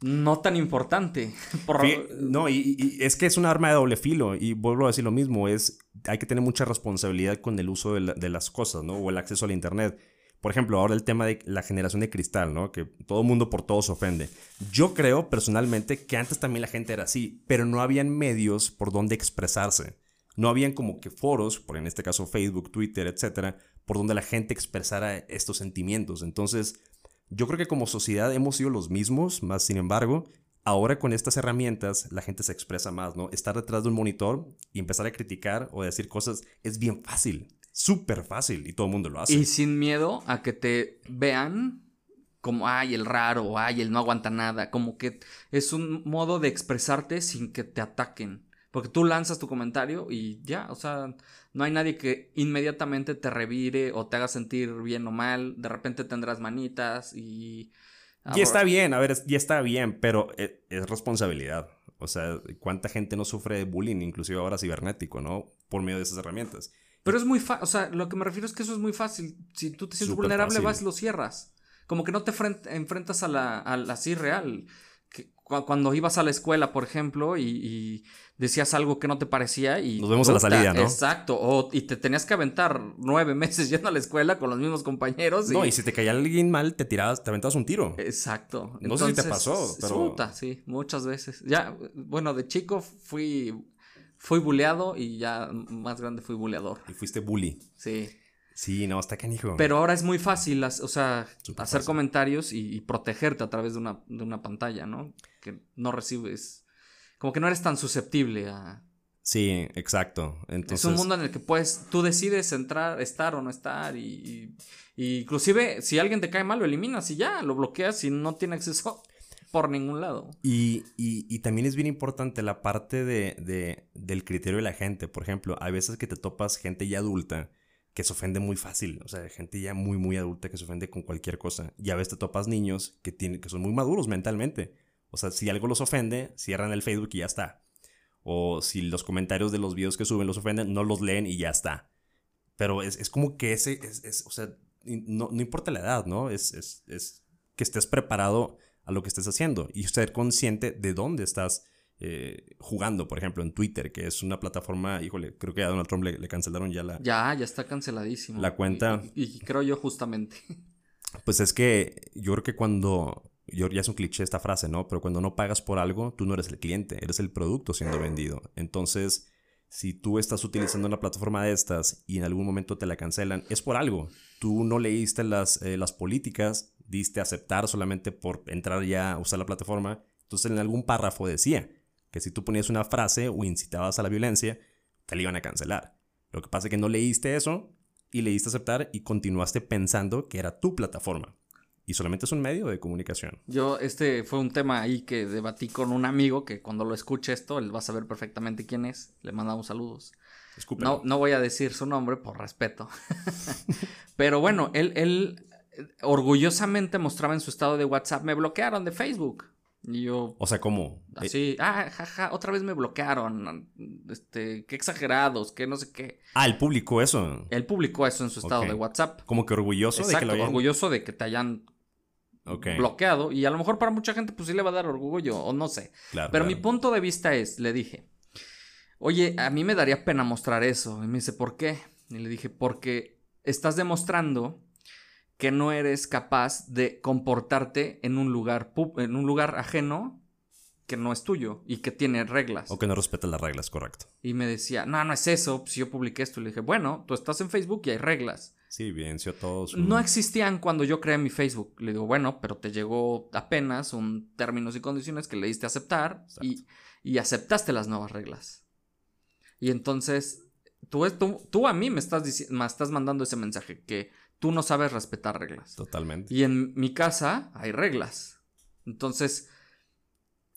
no tan importante. [laughs] no, y, es que es un arma de doble filo, y vuelvo a decir lo mismo, es, hay que tener mucha responsabilidad con el uso de, de las cosas, ¿no? O el acceso al internet. Por ejemplo, ahora el tema de la generación de cristal, ¿no? Que todo mundo por todo se ofende. Yo creo personalmente que antes también la gente era así, pero no habían medios por donde expresarse. No habían como que foros, por en este caso Facebook, Twitter, etcétera, por donde la gente expresara estos sentimientos. Entonces, yo creo que como sociedad hemos sido los mismos, más sin embargo, ahora con estas herramientas la gente se expresa más, ¿no? Estar detrás de un monitor y empezar a criticar o decir cosas es bien fácil súper fácil y todo el mundo lo hace. Y sin miedo a que te vean como, ay, el raro, ay, el no aguanta nada. Como que es un modo de expresarte sin que te ataquen. Porque tú lanzas tu comentario y ya, o sea, no hay nadie que inmediatamente te revire o te haga sentir bien o mal. De repente tendrás manitas y... Y está bien, a ver, ya está bien, pero es, es responsabilidad. O sea, ¿cuánta gente no sufre de bullying, inclusive ahora cibernético, ¿no? Por medio de esas herramientas. Pero es muy fácil, o sea, lo que me refiero es que eso es muy fácil. Si tú te sientes vulnerable, vas y lo cierras. Como que no te enfrentas a la, a la así real. Que, cuando ibas a la escuela, por ejemplo, y, decías algo que no te parecía y... Nos vemos a la salida, ¿no? Exacto. O, y te tenías que aventar nueve meses [laughs] yendo a la escuela con los mismos compañeros. Y... No, y si te caía alguien mal, te tirabas, te aventabas un tiro. Exacto. No sé si te pasó, pero... sí, muchas veces. Ya, bueno, de chico fui fui buleado y ya más grande fui buleador. Y fuiste bully. Sí. Sí, no, está canijo. Pero ahora es muy fácil, o sea, hacer comentarios y, protegerte a través de una, de una pantalla, ¿no? Que no recibes, como que no eres tan susceptible a... Sí, exacto. Entonces... Es un mundo en el que puedes, tú decides entrar, estar o no estar y, y, inclusive si alguien te cae mal lo eliminas y ya, lo bloqueas y no tiene acceso por ningún lado. Y, y, también es bien importante la parte de, del criterio de la gente. Por ejemplo, hay veces que te topas gente ya adulta que se ofende muy fácil. O sea, gente ya muy, muy adulta que se ofende con cualquier cosa. Y a veces te topas niños que, tienen, que son muy maduros mentalmente. O sea, si algo los ofende, cierran el Facebook y ya está. O si los comentarios de los videos que suben los ofenden, no los leen y ya está. Pero es, es como que ese, es, es, o sea, no, no, importa la edad, ¿no? Es, es que estés preparado a lo que estés haciendo y ser consciente de dónde estás eh, jugando, por ejemplo, en Twitter, que es una plataforma, híjole, creo que a Donald Trump le, cancelaron ya la... Ya, ya está canceladísimo. La cuenta. Y, creo yo justamente. [laughs] Pues es que yo creo que cuando, yo, ya es un cliché esta frase, ¿no? Pero cuando no pagas por algo, tú no eres el cliente, eres el producto siendo vendido. Entonces, si tú estás utilizando una plataforma de estas y en algún momento te la cancelan, es por algo. Tú no leíste las, eh, las políticas, diste aceptar solamente por entrar ya a usar la plataforma. Entonces en algún párrafo decía, que si tú ponías una frase o incitabas a la violencia, te la iban a cancelar. Lo que pasa es que no leíste eso y leíste aceptar y continuaste pensando que era tu plataforma. Y solamente es un medio de comunicación. Yo, este fue un tema ahí que debatí con un amigo que cuando lo escuche esto, él va a saber perfectamente quién es. Le mandamos saludos. No, no voy a decir su nombre por respeto. [laughs] Pero bueno, él, él orgullosamente mostraba en su estado de WhatsApp, me bloquearon de Facebook. Y yo. O sea, ¿cómo? Así, ah, jaja, otra vez me bloquearon. Este, qué exagerados, qué no sé qué. Ah, él publicó eso. Él publicó eso en su estado de WhatsApp. Como que orgulloso de que lo hayan... orgulloso de que te hayan bloqueado. Y a lo mejor para mucha gente, pues sí le va a dar orgullo, o no sé. Claro, Pero mi punto de vista es, le dije, oye, a mí me daría pena mostrar eso. Y me dice, ¿por qué? Y le dije, porque estás demostrando que no eres capaz de comportarte en un lugar, en un lugar ajeno que no es tuyo y que tiene reglas. O que no respeta las reglas, correcto. Y me decía, no, no es eso, si yo publiqué esto, le dije, bueno, tú estás en Facebook y hay reglas. Sí, evidenció todos. No existían cuando yo creé mi Facebook. Le digo, bueno, pero te llegó apenas un términos y condiciones que le diste a aceptar y, y, aceptaste las nuevas reglas. Y entonces, tú, tú, tú a mí me estás, me estás mandando ese mensaje que tú no sabes respetar reglas. Totalmente. Y en mi casa hay reglas. Entonces,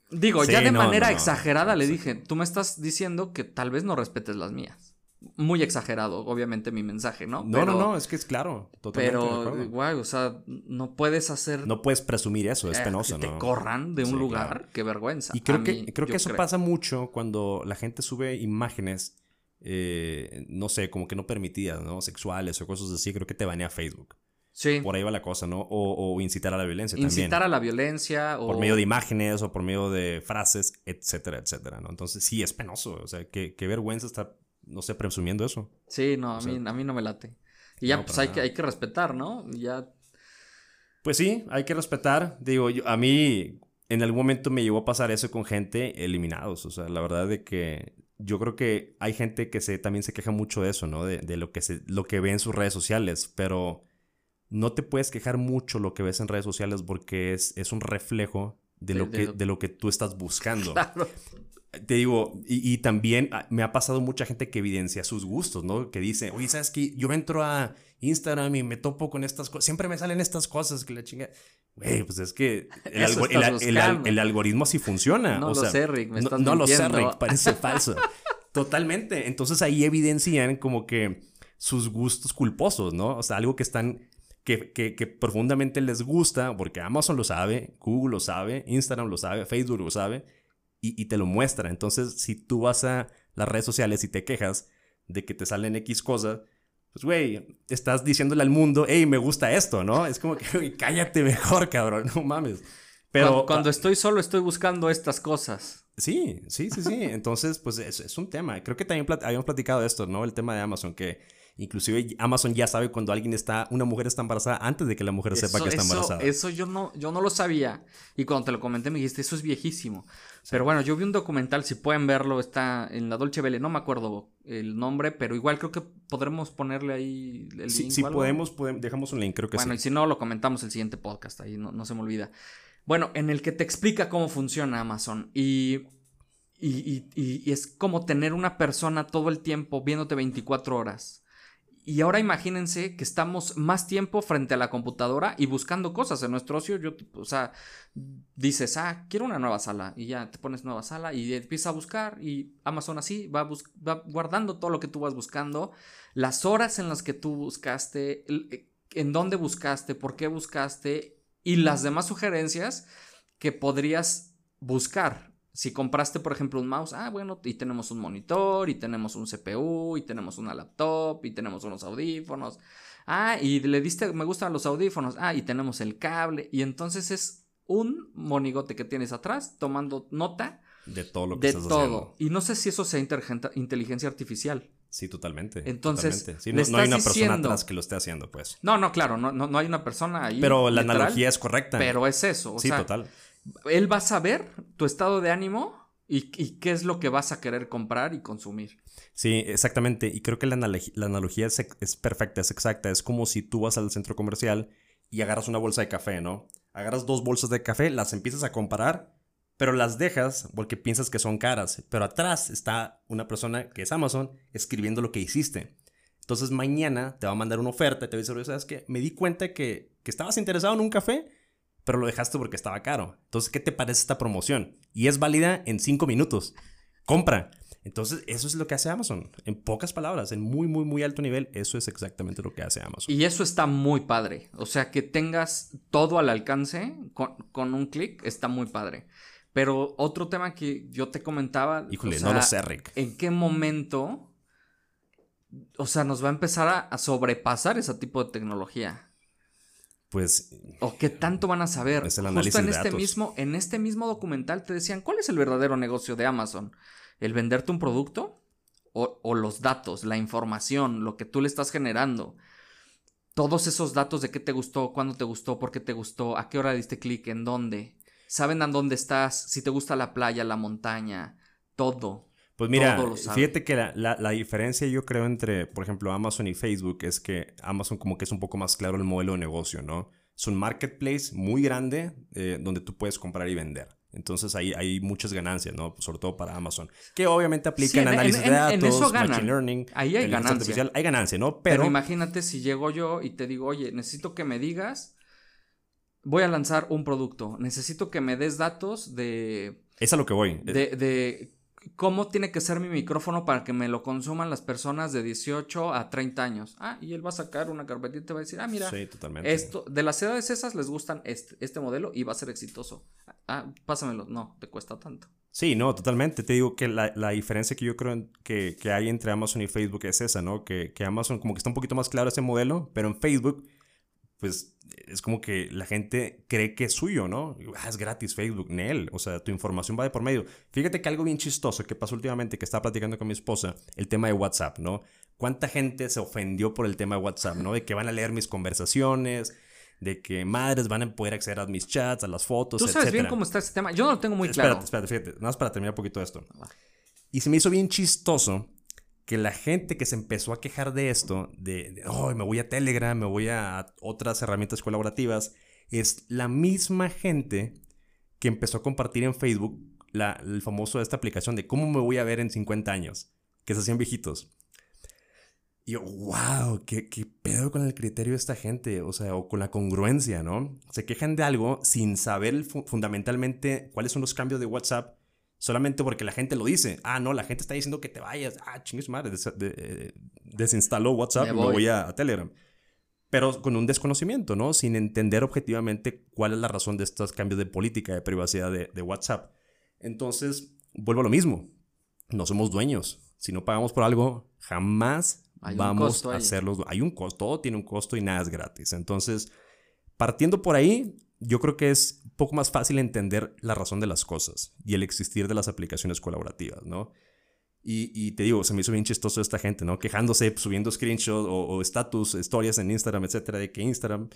digo, ya de manera exagerada le dije, tú me estás diciendo que tal vez no respetes las mías. Muy exagerado, obviamente, mi mensaje, ¿no? No, no, no, es que es claro. Totalmente pero, guay, o sea, no puedes hacer. No puedes presumir eso, es eh, penoso, que te corran de un lugar, qué vergüenza. Y creo que, creo que eso pasa mucho cuando la gente sube imágenes eh, no sé, como que no permitidas, ¿no? Sexuales o cosas así, creo que te banea Facebook. Sí. Por ahí va la cosa, ¿no? O, incitar a la violencia incitar también. Incitar a la violencia o... Por medio de imágenes o por medio de frases, etcétera, etcétera, ¿no? Entonces sí, es penoso. O sea, qué, vergüenza estar, no sé, presumiendo eso. Sí, no, a, mí, a mí no me late. Y ya, pues hay que, hay que respetar, ¿no? Ya... Pues sí, hay que respetar. Digo, yo, a mí en algún momento me llegó a pasar eso con gente eliminados. O sea, la verdad de que yo creo que hay gente que se, también se queja mucho de eso, ¿no? De, lo, que se, lo que ve en sus redes sociales, pero no te puedes quejar mucho lo que ves en redes sociales porque es, es un reflejo de, lo que, de lo que tú estás buscando. [laughs] Te digo, y, también ah, me ha pasado mucha gente que evidencia sus gustos, ¿no? Que dice, oye, ¿sabes qué? Yo entro a Instagram y me topo con estas cosas, siempre me salen estas cosas que la chinga. Güey, pues es que [laughs] el, algoritmo sí funciona. No lo sé, Rick, me estás No, lo sé, Rick, parece [laughs] falso. Totalmente. Entonces ahí evidencian como que sus gustos culposos, ¿no? O sea, algo que están, que, que, profundamente les gusta, porque Amazon lo sabe, Google lo sabe, Instagram lo sabe, Facebook lo sabe, y, y te lo muestra. Entonces, si tú vas a las redes sociales y te quejas de que te salen X cosas, pues, güey, estás diciéndole al mundo, hey, me gusta esto, ¿no? Es como que, cállate mejor, cabrón, no mames. Pero cuando, estoy solo estoy buscando estas cosas. Sí, sí, sí, sí. Entonces, pues es, es un tema. Creo que también habíamos platicado de esto, ¿no? El tema de Amazon, que Inclusive Amazon ya sabe cuando alguien está, una mujer está embarazada antes de que la mujer sepa que está embarazada. Eso yo no, yo no lo sabía. Y cuando te lo comenté me dijiste, eso es viejísimo. Pero bueno, yo vi un documental, si pueden verlo, está en la Dolce Vele, no me acuerdo el nombre, pero igual creo que podremos ponerle ahí el sí, link. Si podemos, podemos, dejamos un link, creo que sí. Bueno, y si no, lo comentamos el siguiente podcast, ahí no, no se me olvida. Bueno, en el que te explica cómo funciona Amazon y y, y, es como tener una persona todo el tiempo viéndote 24 horas. Y ahora imagínense que estamos más tiempo frente a la computadora y buscando cosas en nuestro ocio. Yo, o sea, dices, ah, quiero una nueva sala. Y ya te pones nueva sala y empiezas a buscar. Y Amazon así va, va guardando todo lo que tú vas buscando. Las horas en las que tú buscaste, eh, en dónde buscaste, por qué buscaste. Y las demás sugerencias que podrías buscar Si compraste, por ejemplo, un mouse, ah, bueno, y tenemos un monitor, y tenemos un CPU, y tenemos una laptop, y tenemos unos audífonos. Ah, y le diste, me gustan los audífonos. Ah, y tenemos el cable. Y entonces es un monigote que tienes atrás tomando nota de todo lo que de estás todo. haciendo. Y no sé si eso sea inteligencia artificial. Sí, totalmente. Entonces, totalmente. Sí, no, no hay una persona diciendo- atrás que lo esté haciendo, pues. No, no, claro, no, no, no hay una persona ahí. Pero la literal, analogía es correcta. Pero es eso. O sí, sea, total. Él va a saber tu estado de ánimo y, qué es lo que vas a querer comprar y consumir. Sí, exactamente. Y creo que la, analog- la analogía es, perfecta, es exacta. Es como si tú vas al centro comercial y agarras una bolsa de café, ¿no? Agarras dos bolsas de café, las empiezas a comparar, pero las dejas porque piensas que son caras. Pero atrás está una persona que es Amazon escribiendo lo que hiciste. Entonces mañana te va a mandar una oferta y te va a decir, "Oye, ¿sabes qué? Me di cuenta que, que estabas interesado en un café, pero lo dejaste porque estaba caro. Entonces, ¿qué te parece esta promoción? Y es válida en cinco minutos. Compra. Entonces, eso es lo que hace Amazon. En pocas palabras, en muy, muy, muy alto nivel, eso es exactamente lo que hace Amazon. Y eso está muy padre. O sea, que tengas todo al alcance con, con un clic está muy padre. Pero otro tema que yo te comentaba. Híjole, o no lo sé, Rick. ¿En qué momento? O sea, nos va a empezar a, a sobrepasar ese tipo de tecnología. Pues, ¿O qué tanto van a saber? Es el Justo análisis en de este datos. mismo, en este mismo documental te decían, ¿cuál es el verdadero negocio de Amazon? ¿El venderte un producto? O, o los datos, la información, lo que tú le estás generando. Todos esos datos de qué te gustó, cuándo te gustó, por qué te gustó, a qué hora diste clic, en dónde. Saben a dónde estás, si te gusta la playa, la montaña, todo. Pues mira, fíjate que la, la- la diferencia yo creo entre, por ejemplo, Amazon y Facebook es que Amazon como que es un poco más claro el modelo de negocio, ¿no? Es un marketplace muy grande eh, donde tú puedes comprar y vender. Entonces ahí hay muchas ganancias, ¿no? Sobre todo para Amazon. Que obviamente aplica Sí, en análisis en- de en datos, eso machine learning, Ahí hay ganancia. artificial. Hay ganancia, ¿no? Pero, Pero, imagínate si llego yo y te digo, oye, necesito que me digas, voy a lanzar un producto, necesito que me des datos de, es a lo que voy. de, de cómo tiene que ser mi micrófono para que me lo consuman las personas de 18 a 30 años. Ah, y él va a sacar una carpetita y te va a decir, ah, mira, sí, totalmente. esto, de las edades esas les gustan este, este modelo y va a ser exitoso. Ah, pásamelo, no, te cuesta tanto. Sí, no, totalmente. Te digo que la, la diferencia que yo creo que, que hay entre Amazon y Facebook es esa, ¿no? Que, que Amazon como que está un poquito más claro ese modelo, pero en Facebook, pues es como que la gente cree que es suyo, ¿no? Ah, es gratis Facebook, Nel. O sea, tu información va de por medio. Fíjate que algo bien chistoso que pasó últimamente, que estaba platicando con mi esposa, el tema de WhatsApp, ¿no? ¿Cuánta gente se ofendió por el tema de WhatsApp, ¿no? De que van a leer mis conversaciones, de que madres van a poder acceder a mis chats, a las fotos, Tú sabes bien cómo está ese tema. Yo no lo tengo muy espérate, claro. espérate, fíjate, nada más para terminar un poquito esto. Y se me hizo bien chistoso que la gente que se empezó a quejar de esto, de, de "Ay, me voy a Telegram, me voy a otras herramientas colaborativas, es la misma gente que empezó a compartir en Facebook la, el famoso de esta aplicación de cómo me voy a ver en 50 años, que se hacían viejitos. Y yo, wow, ¿qué, qué pedo con el criterio de esta gente, o sea, o con la congruencia, ¿no? Se quejan de algo sin saber fu- fundamentalmente cuáles son los cambios de WhatsApp, solamente porque la gente lo dice. Ah, no, la gente está diciendo que te vayas. Ah, chingues madre, des- de- eh, desinstaló WhatsApp Me y me voy. voy a, a Telegram. Pero con un desconocimiento, ¿no? Sin entender objetivamente cuál es la razón de estos cambios de política de privacidad de, de WhatsApp. Entonces, vuelvo a lo mismo. No somos dueños. Si no pagamos por algo, jamás Hay vamos a hacerlos. Hay un costo, todo tiene un costo y nada es gratis. Entonces, partiendo por ahí, yo creo que es poco más fácil entender la razón de las cosas y el existir de las aplicaciones colaborativas, ¿no? Y, y te digo, se me hizo bien chistoso esta gente, ¿no? Quejándose, subiendo screenshots o, o status, historias en Instagram, etcétera, de que Instagram,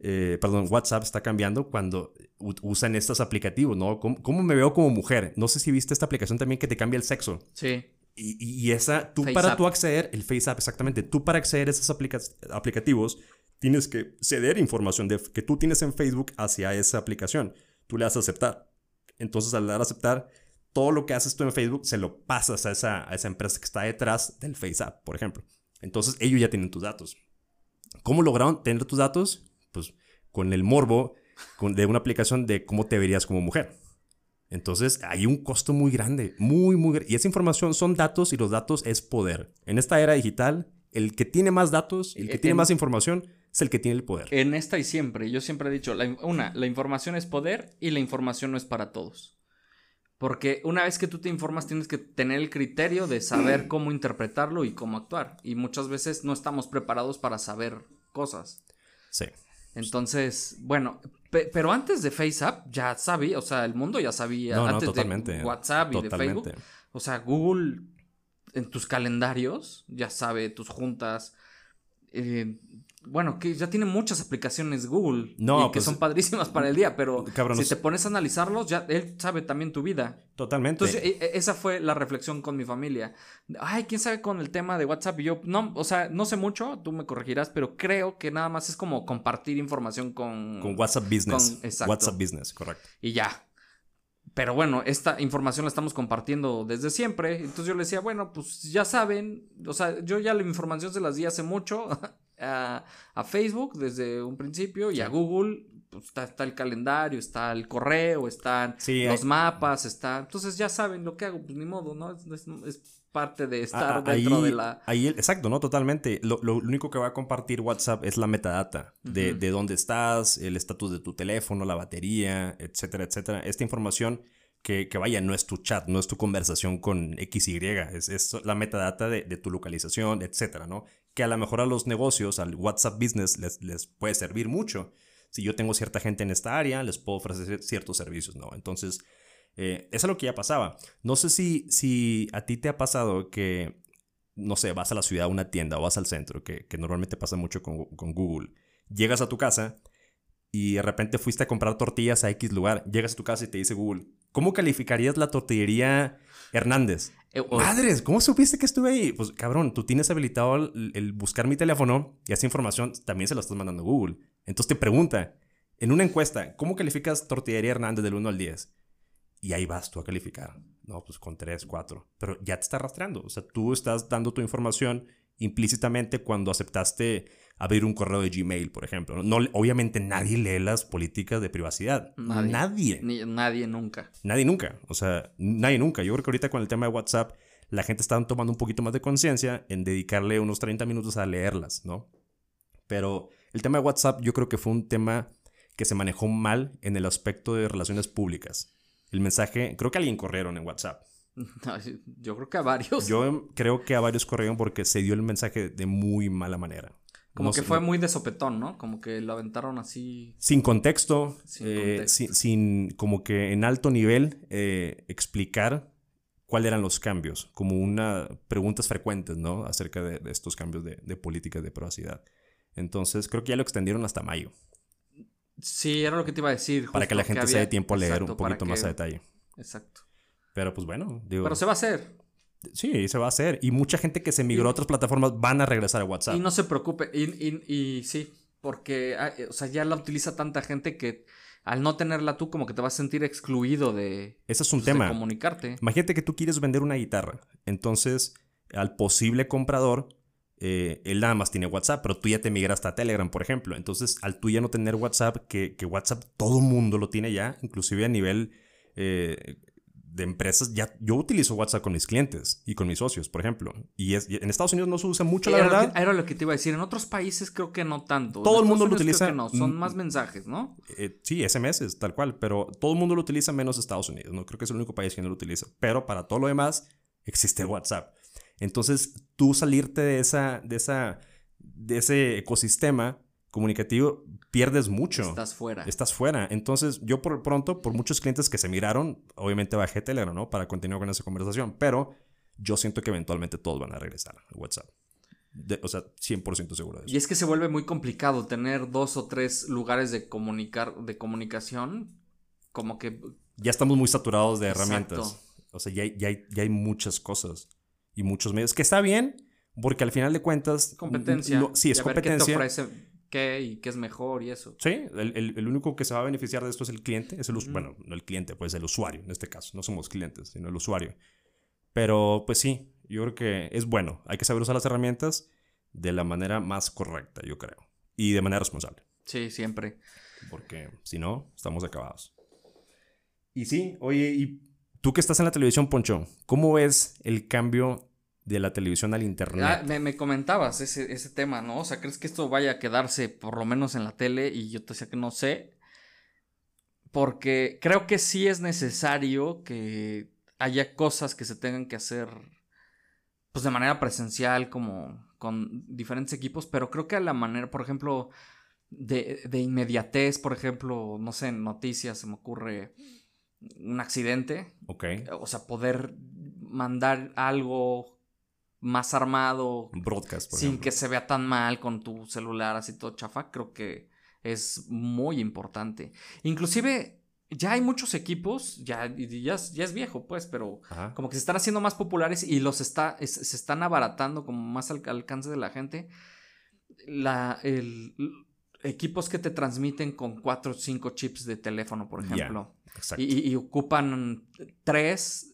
eh, perdón, WhatsApp está cambiando cuando usan estos aplicativos, ¿no? ¿Cómo, ¿Cómo me veo como mujer? No sé si viste esta aplicación también que te cambia el sexo. Sí. Y, y- esa, tú Face para App. tú acceder, el FaceApp, exactamente, tú para acceder a esos aplica- aplicativos, tienes que ceder información de, que tú tienes en Facebook hacia esa aplicación. Tú le das a aceptar. Entonces, al dar a aceptar, todo lo que haces tú en Facebook se lo pasas a esa, a esa empresa que está detrás del FaceApp, por ejemplo. Entonces, ellos ya tienen tus datos. ¿Cómo lograron tener tus datos? Pues con el morbo con- de una aplicación de cómo te verías como mujer. Entonces hay un costo muy grande, muy, muy grande. Y esa información son datos y los datos es poder. En esta era digital, el que tiene más datos, el que En- tiene más información, es el que tiene el poder. En esta y siempre, yo siempre he dicho, la una, la información es poder y la información no es para todos. Porque una vez que tú te informas tienes que tener el criterio de saber [clears throat] cómo interpretarlo y cómo actuar. Y muchas veces no estamos preparados para saber cosas. Sí. Entonces, bueno, pero antes de FaceApp ya sabía, o sea, el mundo ya sabía. No, no, antes totalmente. de WhatsApp y de. Facebook. O sea, Google en tus calendarios ya sabe tus juntas. eh, bueno, que ya tiene muchas aplicaciones Google. No, y que pues, son padrísimas para el día, pero cabrón, si te pones a analizarlos, ya él sabe también tu vida. Totalmente. Entonces, e- e- esa fue la reflexión con mi familia. Ay, quién sabe con el tema de WhatsApp. Y yo, no, o sea, no sé mucho, tú me corregirás, pero creo que nada más es como compartir información con. con WhatsApp Business. con- exacto. WhatsApp Business, correcto. Y ya. Pero bueno, esta información la estamos compartiendo desde siempre. Entonces yo le decía, bueno, pues ya saben. O sea, yo ya la información se las di hace mucho [laughs] a, a Facebook desde un principio y a Google. Pues está, está el calendario, está el correo, están Sí, los hay- mapas, está. Entonces ya saben lo que hago, pues ni modo, ¿no? Es, es- es parte de estar Ah, dentro ahí, de la. ahí, exacto, ¿no? Totalmente. Lo, lo único que va a compartir WhatsApp es la metadata de, de dónde estás, el estatus de tu teléfono, la batería, etcétera, etcétera. Esta información que, que vaya, no es tu chat, no es tu conversación con XY, es, es la metadata de, de tu localización, etcétera, ¿no? Que a lo mejor a los negocios, al WhatsApp Business, les, les puede servir mucho. Si yo tengo cierta gente en esta área, les puedo ofrecer ciertos servicios, ¿no? Entonces, eh, eso es lo que ya pasaba. No sé si, si a ti te ha pasado que, no sé, vas a la ciudad, a una tienda o vas al centro, que, que normalmente pasa mucho con, con Google. Llegas a tu casa y de repente fuiste a comprar tortillas a X lugar. Llegas a tu casa y te dice Google, ¿cómo calificarías la tortillería Hernández? Eh, o- Madres, ¿cómo supiste que estuve ahí? Pues cabrón, tú tienes habilitado el, el buscar mi teléfono y esa información también se la estás mandando a Google. Entonces te pregunta, en una encuesta, ¿cómo calificas tortillería Hernández del 1 al 10? Y ahí vas tú a calificar. No, pues con 3, 4. Pero ya te está rastreando. O sea, tú estás dando tu información implícitamente cuando aceptaste abrir un correo de Gmail, por ejemplo. No, obviamente nadie lee las políticas de privacidad. Nadie. Nadie. ni- nadie nunca. Nadie nunca. O sea, nadie nunca. Yo creo que ahorita con el tema de WhatsApp, la gente está tomando un poquito más de conciencia en dedicarle unos 30 minutos a leerlas, ¿no? Pero el tema de WhatsApp yo creo que fue un tema que se manejó mal en el aspecto de relaciones públicas. El mensaje, creo que alguien corrieron en WhatsApp. [laughs] Yo creo que a varios. Yo creo que a varios corrieron porque se dio el mensaje de muy mala manera. Como No que sé, fue muy de sopetón, ¿no? Como que lo aventaron así. Sin contexto, Sin eh, contexto. sin, sin como que en alto nivel eh, explicar cuáles eran los cambios, como una preguntas frecuentes, ¿no? Acerca de, de estos cambios de, de políticas de privacidad. Entonces, creo que ya lo extendieron hasta mayo, Sí, era lo que te iba a decir. para que la gente se había- dé tiempo a leer Exacto, un poquito más que- a detalle. Exacto. Pero pues bueno, digo, Pero se va a hacer. Sí, se va a hacer. Y mucha gente que se migró a otras plataformas van a regresar a WhatsApp. Y no se preocupe. Y, y- y sí, porque ah, eh, o sea, ya la utiliza tanta gente que al no tenerla tú, como que te vas a sentir excluido de, Ese es un pues, de tema. comunicarte. Imagínate que tú quieres vender una guitarra. Entonces, al posible comprador, eh, él nada más tiene WhatsApp, pero tú ya te migraste a Telegram, por ejemplo. Entonces, al tú ya no tener WhatsApp, que, que WhatsApp todo mundo lo tiene ya, inclusive a nivel eh, de empresas, ya yo utilizo WhatsApp con mis clientes y con mis socios, por ejemplo. Y, es, y en Estados Unidos no se usa mucho, la era, verdad. Lo que, era lo que te iba a decir. En otros países creo que no tanto. En Todo el mundo lo Unidos creo utiliza. que no, son más mensajes, ¿no? Eh, sí, SMS, tal cual, pero todo el mundo lo utiliza menos Estados Unidos. No creo que es el único país que no lo utiliza. Pero para todo lo demás, existe WhatsApp. Entonces, tú salirte de esa, de esa, de ese ecosistema comunicativo, pierdes mucho. Estás fuera. Estás fuera. Entonces, yo por pronto, por muchos clientes que se miraron, obviamente bajé Telegram, ¿no? Para continuar con esa conversación. Pero yo siento que eventualmente todos van a regresar a WhatsApp. De- o sea, 100% seguro de eso. Y es que se vuelve muy complicado tener dos o tres lugares de comunicar, de comunicación. Como que ya estamos muy saturados de Exacto. herramientas. O sea, ya hay, ya, hay, ya hay muchas cosas y muchos medios. Que está bien, porque al final de cuentas. competencia. sí, es y a ver qué te competencia. ofrece qué y qué es mejor y eso. Sí, el, el- el único que se va a beneficiar de esto es el cliente. Es el. Bueno, no el cliente, pues el usuario en este caso. No somos clientes, sino el usuario. Pero pues sí, yo creo que es bueno. Hay que saber usar las herramientas de la manera más correcta, yo creo. Y de manera responsable. Sí, siempre. Porque si no, estamos acabados. Y sí, oye, y tú que estás en la televisión, Poncho, ¿cómo ves el cambio de la televisión al internet? Ah, me, me comentabas ese, ese tema, ¿no? O sea, ¿crees que esto vaya a quedarse por lo menos en la tele? Y yo te decía que no sé. porque creo que sí es necesario que haya cosas que se tengan que hacer pues de manera presencial como con diferentes equipos, pero creo que a la manera, por ejemplo, de, de inmediatez, por ejemplo, no sé, en noticias se me ocurre un accidente. Ok. O sea, poder mandar algo más armado. Broadcast, por sin ejemplo. que se vea tan mal con tu celular así todo chafa, creo que es muy importante. Inclusive ya hay muchos equipos, ya, ya, ya es viejo pues, pero Ajá. como que se están haciendo más populares y los está, es- se están abaratando como más al alcance de la gente. La, el, equipos que te transmiten con 4 o 5 chips de teléfono, por ejemplo. Exacto. Y, y- y ocupan tres.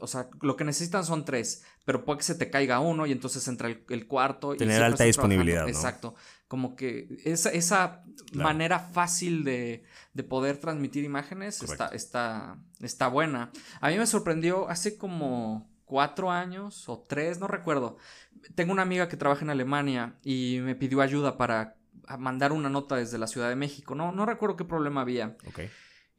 O sea, lo que necesitan son tres. Pero puede que se te caiga uno y entonces entra el, el cuarto. y Tener siempre alta disponibilidad, ¿no? Exacto. Como que esa, esa Claro. manera fácil de, de poder transmitir imágenes está, está, está buena. A mí me sorprendió hace como cuatro años o tres, no recuerdo. Tengo una amiga que trabaja en Alemania y me pidió ayuda para mandar una nota desde la Ciudad de México. No, no recuerdo qué problema había. Ok.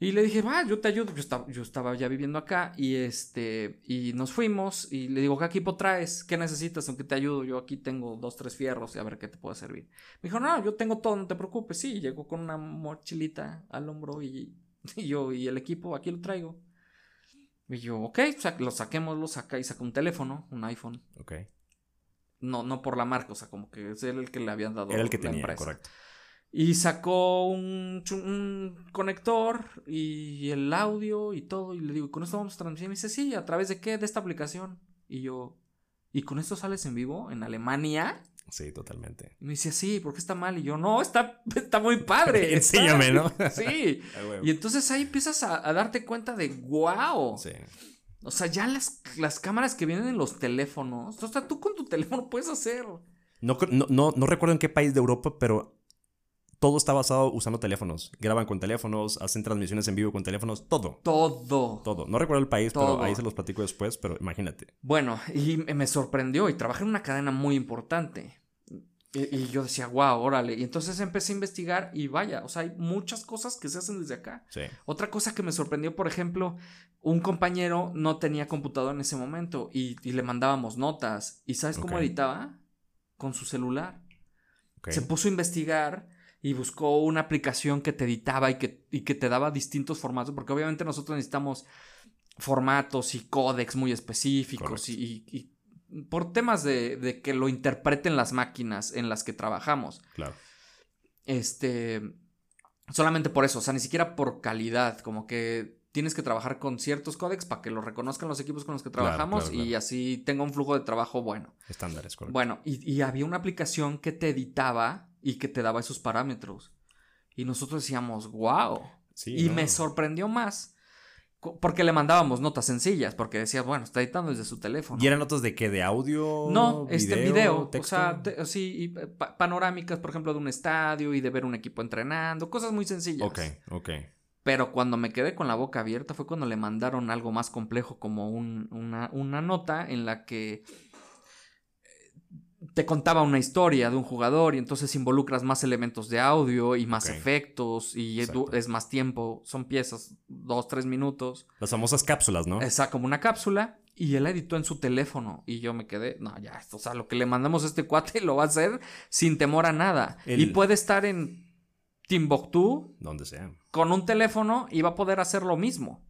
Y le dije, va, yo te ayudo. Yo estaba, yo estaba ya viviendo acá y este, y nos fuimos y le digo, ¿qué equipo traes? ¿Qué necesitas? Aunque te ayudo, yo aquí tengo dos, tres fierros y a ver qué te puede servir. Me dijo, no, yo tengo todo, no te preocupes. Sí, llegó con una mochilita al hombro y, [laughs] y yo, y el equipo, aquí lo traigo. Y yo, ok, sa- lo saquemos, lo saca y saca un teléfono, un iPhone. Ok. No, no por la marca, o sea, como que es él el que le habían dado Era el que la tenía, empresa. correcto. Y sacó un, un conector y el audio y todo. Y le digo, ¿con esto vamos a transmitir? Y me dice, sí, ¿a través de qué? De esta aplicación. Y yo, ¿y con esto sales en vivo en Alemania? Sí, totalmente. Y me dice, sí, ¿por qué está mal? Y yo, no, está, [laughs] está muy padre. está- [laughs] Enséñame, ¿no? [laughs] Sí. Y entonces ahí empiezas a, a darte cuenta de, wow. Sí. O sea, ya las, las cámaras que vienen en los teléfonos. O sea, tú con tu teléfono puedes hacer. No, no, no, no recuerdo en qué país de Europa, pero todo está basado usando teléfonos. Graban con teléfonos, hacen transmisiones en vivo con teléfonos, todo. Todo. Todo. No recuerdo el país, Todo. pero ahí se los platico después, pero imagínate. Bueno, y me sorprendió y trabajé en una cadena muy importante. Y, y yo decía, wow, órale. Y entonces empecé a investigar y vaya, o sea, hay muchas cosas que se hacen desde acá. Sí. Otra cosa que me sorprendió, por ejemplo, un compañero no tenía computador en ese momento y, y le mandábamos notas. ¿Y sabes cómo editaba? Con su celular. ok. Se puso a investigar y buscó una aplicación que te editaba y que, y que te daba distintos formatos, porque obviamente nosotros necesitamos formatos y códex muy específicos y, y- y por temas de, de que lo interpreten las máquinas en las que trabajamos. Claro. Este, solamente por eso, o sea, ni siquiera por calidad, como que tienes que trabajar con ciertos códex para que lo reconozcan los equipos con los que Claro, trabajamos claro, y así tenga un flujo de trabajo bueno. Estándares, correcto. Bueno, y, y había una aplicación que te editaba y que te daba esos parámetros. Y nosotros decíamos, wow. Sí, y no. me sorprendió más porque le mandábamos notas sencillas, porque decía, bueno, está editando desde su teléfono. ¿Y eran notas de qué? ¿De audio? No, este video, texto? o sea, te- sí, y pa- panorámicas, por ejemplo, de un estadio y de ver un equipo entrenando, cosas muy sencillas. Ok, ok. Pero cuando me quedé con la boca abierta fue cuando le mandaron algo más complejo como un- una, una nota en la que te contaba una historia de un jugador y entonces involucras más elementos de audio y más efectos y es, Exacto. más tiempo, son piezas, dos, tres minutos, Las famosas cápsulas, ¿no? Esa como una cápsula y él editó en su teléfono y yo me quedé, no, ya, o sea, lo que le mandamos a este [laughs] cuate lo va a hacer sin temor a nada El- y puede estar en Timbuktu Donde sea. con un teléfono y va a poder hacer lo mismo.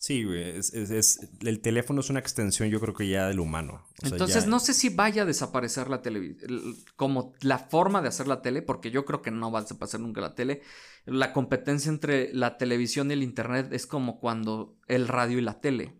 Sí, güey. Es, es- es- el teléfono es una extensión, yo creo que ya del humano. O sea, Entonces ya- no sé si vaya a desaparecer la televisión, como la forma de hacer la tele, porque yo creo que no va a desaparecer nunca la tele. La competencia entre la televisión y el internet es como cuando el radio y la tele.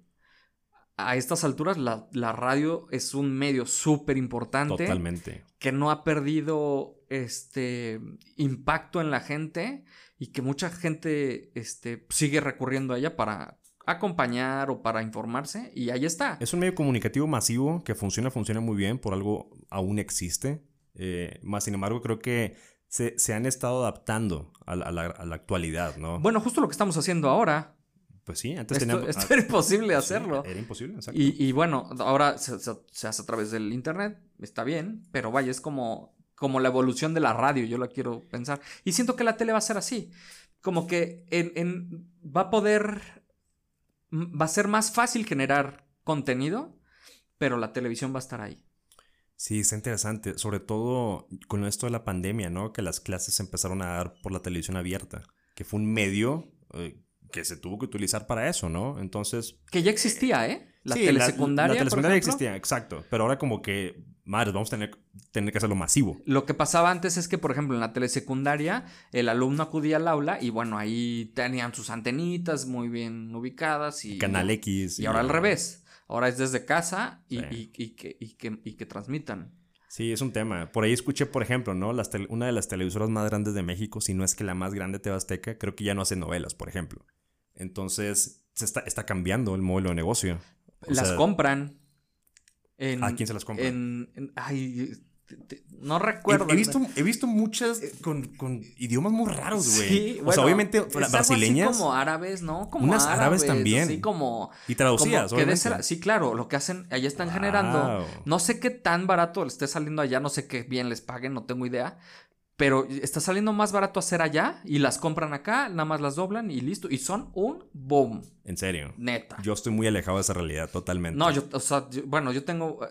A estas alturas la, la radio es un medio súper importante Totalmente. que no ha perdido este impacto en la gente y que mucha gente este, sigue recurriendo a ella para acompañar o para informarse y ahí está. Es un medio comunicativo masivo que funciona, funciona muy bien, por algo aún existe. Eh, más sin embargo, creo que se, se han estado adaptando a la, a la- a la actualidad, ¿no? Bueno, justo lo que estamos haciendo ahora. pues sí, antes Esto, teníamos... esto era imposible ah, hacerlo. sí, era imposible, exacto. Y, y bueno, ahora se, se- se hace a través del internet, está bien, pero vaya, es como, como la evolución de la radio, yo la quiero pensar. Y siento que la tele va a ser así. como que en, en- va a poder, va a ser más fácil generar contenido, pero la televisión va a estar ahí. Sí, está interesante. Sobre todo con esto de la pandemia, ¿no? Que las clases se empezaron a dar por la televisión abierta, que fue un medio eh, que se tuvo que utilizar para eso, ¿no? Entonces... Que ya existía, ¿eh? La sí, telesecundaria. La, telesecundaria ejemplo. existía, exacto. Pero ahora como que, madre, vamos a tener, tener que hacerlo masivo. Lo que pasaba antes es que, por ejemplo, en la telesecundaria, el alumno acudía al aula y bueno, ahí tenían sus antenitas muy bien ubicadas y. Canal X. Y ahora al revés. Ahora es desde casa y, Sí. y- y que, y, que, y que transmitan. Sí, es un tema. Por ahí escuché, por ejemplo, ¿no? Las una de las televisoras más grandes de México, si no es que la más grande TV Azteca, creo que ya no hace novelas, por ejemplo. Entonces, se está, está cambiando el modelo de negocio. O las sea, compran. En, ¿A quién se las compra? En, en- ay, te- te- no recuerdo. he visto, he visto muchas con, con idiomas muy raros, güey. Sí, o sea, obviamente algo así brasileñas como árabes, ¿no? Como Unas árabes también. Así como. y traducidas, como ser- sí, claro, lo que hacen, allá están generando. No sé qué tan barato le esté saliendo allá, no sé qué bien les paguen, no tengo idea. Pero está saliendo más barato hacer allá y las compran acá, nada más las doblan y listo. Y son un boom, En serio. neta. Yo estoy muy alejado de esa realidad, totalmente. No, yo, o sea, yo- bueno, yo tengo eh,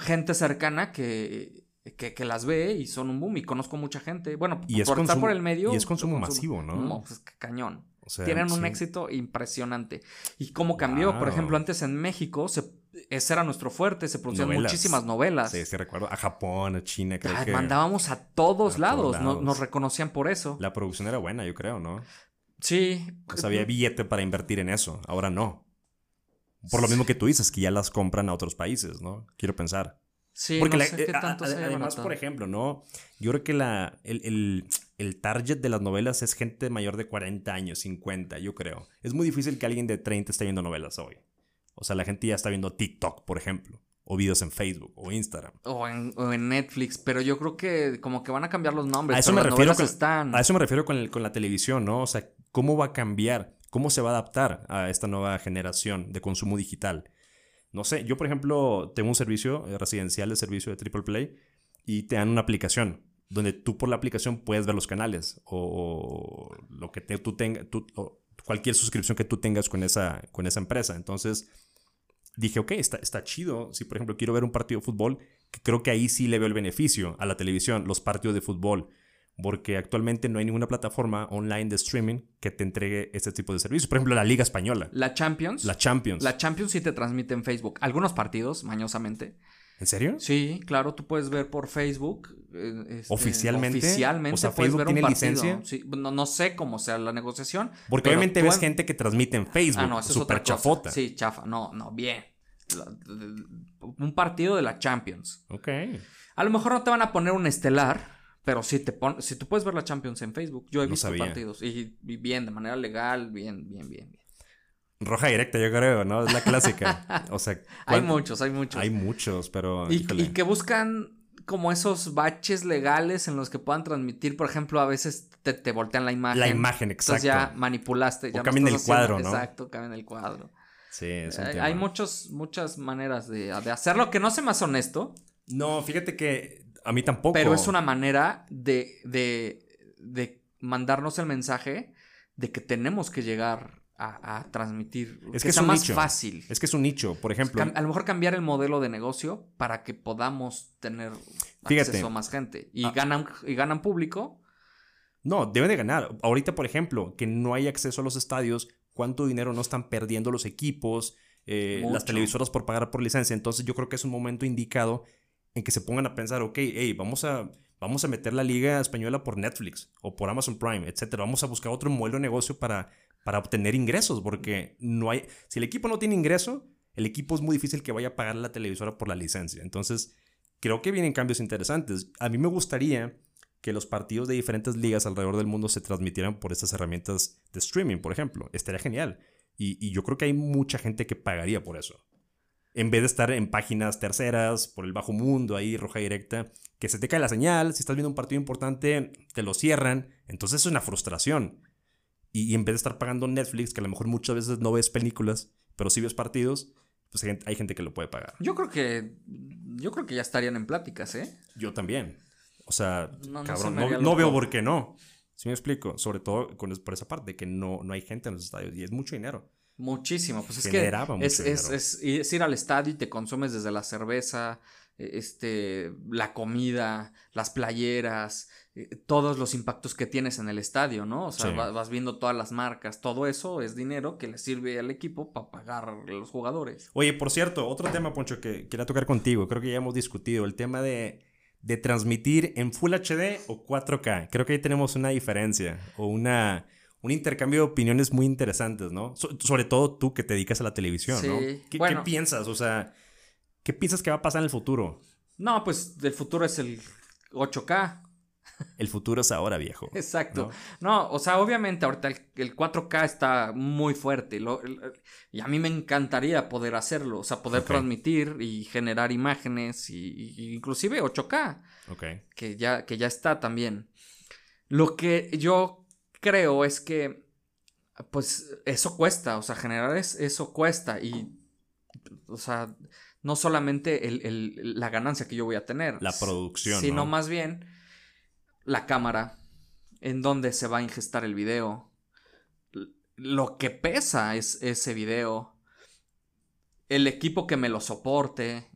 gente cercana que, que, que las ve y son un boom y conozco mucha gente. Bueno, Y es por estar por el medio. y es consumo masivo, ¿no? pues qué cañón. O sea, Tienen un éxito impresionante. Y cómo cambió, por ejemplo, antes en México, se, ese era nuestro fuerte, se producían Novelas. muchísimas novelas. Sí, sí, recuerdo. A Japón, a China, creo Ah, que Mandábamos a todos a lados, todos no- nos reconocían por eso. la producción era buena, yo creo, ¿no? Sí. O sea, había billete para invertir en eso. Ahora no. Por lo mismo que tú dices, que ya las compran a otros países, ¿no? Quiero pensar. Sí, Porque no la- sé qué eh, tanto a- sea además, por ejemplo, ¿no? Yo creo que la, el, el- el target de las novelas es gente mayor de 40 años, 50, yo creo. Es muy difícil que alguien de 30 esté viendo novelas hoy. O sea, la gente ya está viendo TikTok, por ejemplo. O videos en Facebook o Instagram. O en, o en Netflix, pero yo creo que como que van a cambiar los nombres. A eso me refiero con- están. A eso me refiero con, el- con la televisión, ¿no? O sea, ¿cómo va a cambiar? ¿Cómo se va a adaptar a esta nueva generación de consumo digital? No sé, yo por ejemplo tengo un servicio eh, residencial de servicio de Triple Play y te dan una aplicación donde tú por la aplicación puedes ver los canales o, o lo que te- tú tengas, cualquier suscripción que tú tengas con esa, con esa empresa. Entonces dije, ok, está, está chido. Si por ejemplo quiero ver un partido de fútbol, que creo que ahí sí le veo el beneficio a la televisión, los partidos de fútbol porque actualmente no hay ninguna plataforma online de streaming que te entregue este tipo de servicios. Por ejemplo, la Liga Española, La Champions. la Champions. La Champions sí te transmite en Facebook. Algunos partidos, mañosamente. ¿En serio? Sí, claro, tú puedes ver por Facebook. eh, este, ¿Oficialmente? Oficialmente O sea, puedes ¿Facebook ver un tiene partido. licencia? Sí, no, no sé cómo sea la negociación. Porque obviamente ves en- gente que transmite en Facebook, Ah, no, eso es otra super cosa. chafota. Sí, chafa. No, no, bien. La- de- de- un partido de la Champions. Ok. A lo mejor no te van a poner un estelar, pero sí te pon si tú puedes ver la Champions en Facebook. Yo he No visto sabía. partidos y, y bien, de manera legal, bien, bien, bien, bien. Roja directa, yo creo, ¿no? Es la clásica. O sea, [laughs] Hay ¿cuán- muchos, hay muchos. Hay muchos, pero. Y, que buscan como esos baches legales en los que puedan transmitir, por ejemplo, a veces te, te voltean la imagen. La imagen, exacto. Entonces ya manipulaste. Ya O cambian el cuadro, ¿no? Exacto, cambian el cuadro. Sí, es un Hay, tema. hay muchos, muchas maneras de, de hacerlo que no sé más honesto, No, fíjate que a mí tampoco. pero es una manera de, de, de mandarnos el mensaje de que tenemos que llegar a, a transmitir. Es que, que es un más nicho. fácil. Es que es un nicho. Por ejemplo, a lo mejor cambiar el modelo de negocio para que podamos tener Fíjate. acceso a más gente. Y Ah. ganan, y ganan público. No, deben de ganar. Ahorita, por ejemplo, que no hay acceso a los estadios, ¿cuánto dinero no están perdiendo los equipos, eh, las televisoras por pagar por licencia? Entonces yo creo que es un momento indicado en que se pongan a pensar, ok, hey, vamos a, vamos a meter la liga española por Netflix o por Amazon Prime, etcétera. Vamos a buscar otro modelo de negocio para, para obtener ingresos, porque no hay, si el equipo no tiene ingreso, el equipo es muy difícil que vaya a pagar la televisora por la licencia. Entonces, creo que vienen cambios interesantes. A mí me gustaría que los partidos de diferentes ligas alrededor del mundo se transmitieran por estas herramientas de streaming, por ejemplo. Estaría genial. Y, y yo creo que hay mucha gente que pagaría por eso. En vez de estar en páginas terceras, por el bajo mundo, ahí roja directa, que se te cae la señal, si estás viendo un partido importante, te lo cierran. Entonces es una frustración. Y, y en vez de estar pagando Netflix, que a lo mejor muchas veces no ves películas, pero sí ves partidos, pues hay, gente- hay gente que lo puede pagar. Yo creo que. Yo creo que ya estarían en pláticas, ¿eh? Yo también. O sea, No, no se cabrón, no, no veo por qué no. ¿Sí me explico? Sobre todo con, por esa parte, que no, no hay gente en los estadios y es mucho dinero. Muchísimo, pues es que es, es, es, ir al estadio y te consumes desde la cerveza, este, la comida, las playeras, eh, todos los impactos que tienes en el estadio, ¿no? O sea, vas, viendo todas las marcas, todo eso es dinero que le sirve al equipo para pagar a los jugadores. Oye, por cierto, otro tema, Poncho, que quería tocar contigo, creo que ya hemos discutido, el tema de, de transmitir en Full HD o 4K. Creo que ahí tenemos una diferencia o una, un intercambio de opiniones muy interesantes, ¿no? sobre todo tú que te dedicas a la televisión, ¿no? ¿Qué, ¿Qué piensas? O sea, ¿qué piensas que va a pasar en el futuro? No, pues el futuro es el 8K. El futuro es ahora, viejo. [laughs] Exacto. No, o sea, obviamente ahorita el, 4K está muy fuerte. y a mí me encantaría poder hacerlo. O sea, poder transmitir y generar imágenes y, inclusive 8K. Ok. Que ya, que ya está también. Lo que yo creo es que, pues, eso cuesta. O sea, generar eso cuesta. Y, o sea, no solamente la ganancia que yo voy a tener. La producción. Sino más bien la cámara, en donde se va a ingestar el video, lo que pesa es ese video, el equipo que me lo soporte,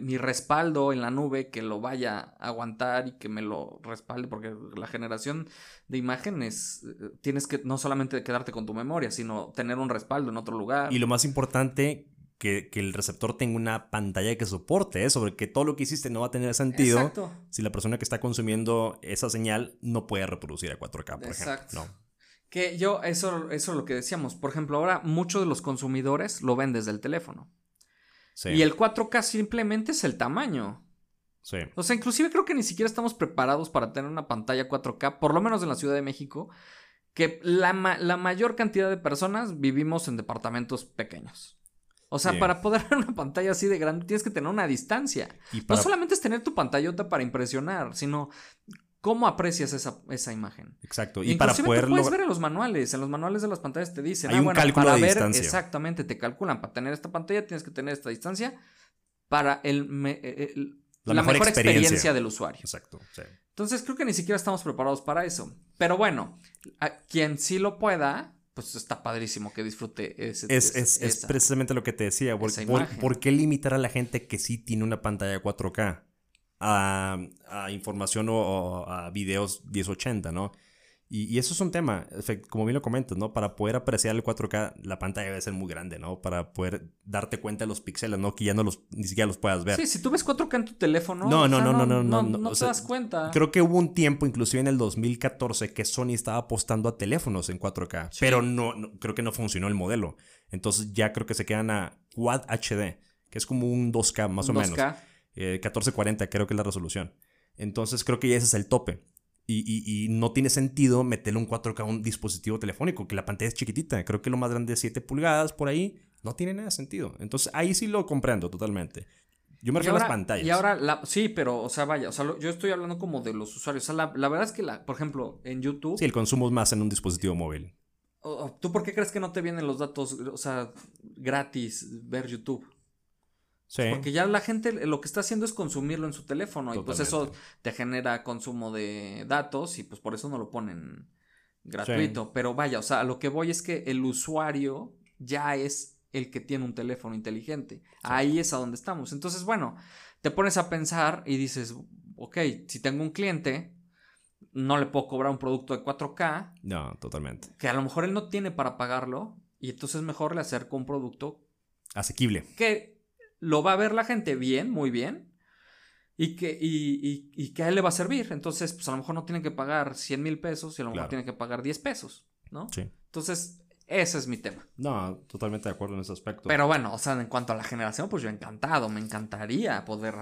mi respaldo en la nube que lo vaya a aguantar y que me lo respalde, porque la generación de imágenes eh, tienes que no solamente quedarte con tu memoria, sino tener un respaldo en otro lugar. Y lo más importante, que, el receptor tenga una pantalla que soporte eso, porque todo lo que hiciste no va a tener sentido si la persona que está consumiendo esa señal no puede reproducir a 4K, por ejemplo. Que yo, eso, eso es lo que decíamos. Por ejemplo, ahora muchos de los consumidores lo ven desde el teléfono. Y el 4K simplemente es el tamaño. Sí. O sea, inclusive creo que ni siquiera estamos preparados para tener una pantalla 4K, por lo menos en la Ciudad de México, que la, la mayor cantidad de personas vivimos en departamentos pequeños. O sea, para poder [laughs] ver una pantalla así de grande tienes que tener una distancia. No solamente es tener tu pantallota para impresionar, sino cómo aprecias esa, imagen. Exacto. Y para poder puedes ver en los manuales, en los manuales de las pantallas te dicen, Hay ah, un cálculo para de ver distancia. exactamente, te calculan para tener esta pantalla tienes que tener esta distancia para el, eh, la, mejor, experiencia. del usuario. Exacto. Entonces creo que ni siquiera estamos preparados para eso. Pero bueno, a quien sí lo pueda, pues está padrísimo que disfrute ese. Es, es, es precisamente lo que te decía. Por, qué limitar a la gente que sí tiene una pantalla 4K a, a información o, a videos 1080, ¿no? Y, y, eso es un tema, como bien lo comentas, ¿no? Para poder apreciar el 4K, la pantalla debe ser muy grande, ¿no? Para poder darte cuenta de los píxeles, ¿no? Que ya no los, ni siquiera los puedas ver. Sí, si tú ves 4K en tu teléfono. No, no, sea, no, no, no, no, no, no, no te sea, das cuenta. Creo que hubo un tiempo, inclusive en el 2014, que Sony estaba apostando a teléfonos en 4K, sí. pero no, no, creo que no funcionó el modelo. Entonces ya creo que se quedan a Quad HD, que es como un 2K más un o 2K. menos. Eh, 1440 creo que es la resolución. Entonces creo que ya ese es el tope. Y, no tiene sentido meterle un 4K a un dispositivo telefónico, que la pantalla es chiquitita. Creo que lo más grande es 7 pulgadas por ahí. No tiene nada de sentido. Entonces ahí sí lo comprendo totalmente. Yo me refiero a las pantallas. Y ahora, la, sí, pero, o sea, vaya, o sea, yo estoy hablando como de los usuarios. O sea, la, verdad es que, la, por ejemplo, en YouTube. Sí, el consumo es más en un dispositivo móvil. ¿Tú por qué crees que no te vienen los datos, o sea, gratis ver YouTube? Porque ya la gente lo que está haciendo es consumirlo en su teléfono y pues eso te genera consumo de datos y pues por eso no lo ponen gratuito. Pero vaya, o sea, lo que voy es que el usuario ya es el que tiene un teléfono inteligente. Ahí es a donde estamos. Entonces, bueno, te pones a pensar y dices, ok, si tengo un cliente, no le puedo cobrar un producto de 4K. No, totalmente. Que a lo mejor él no tiene para pagarlo y entonces mejor le acerco un producto asequible. Que lo va a ver la gente bien, muy bien, y que, y, y, que a él le va a servir. Entonces, pues a lo mejor no tienen que pagar 100 mil pesos y a lo mejor tienen que pagar 10 pesos, ¿no? Sí. Entonces, ese es mi tema. No, totalmente de acuerdo en ese aspecto. Pero bueno, o sea, en cuanto a la generación, pues yo encantado, me encantaría poder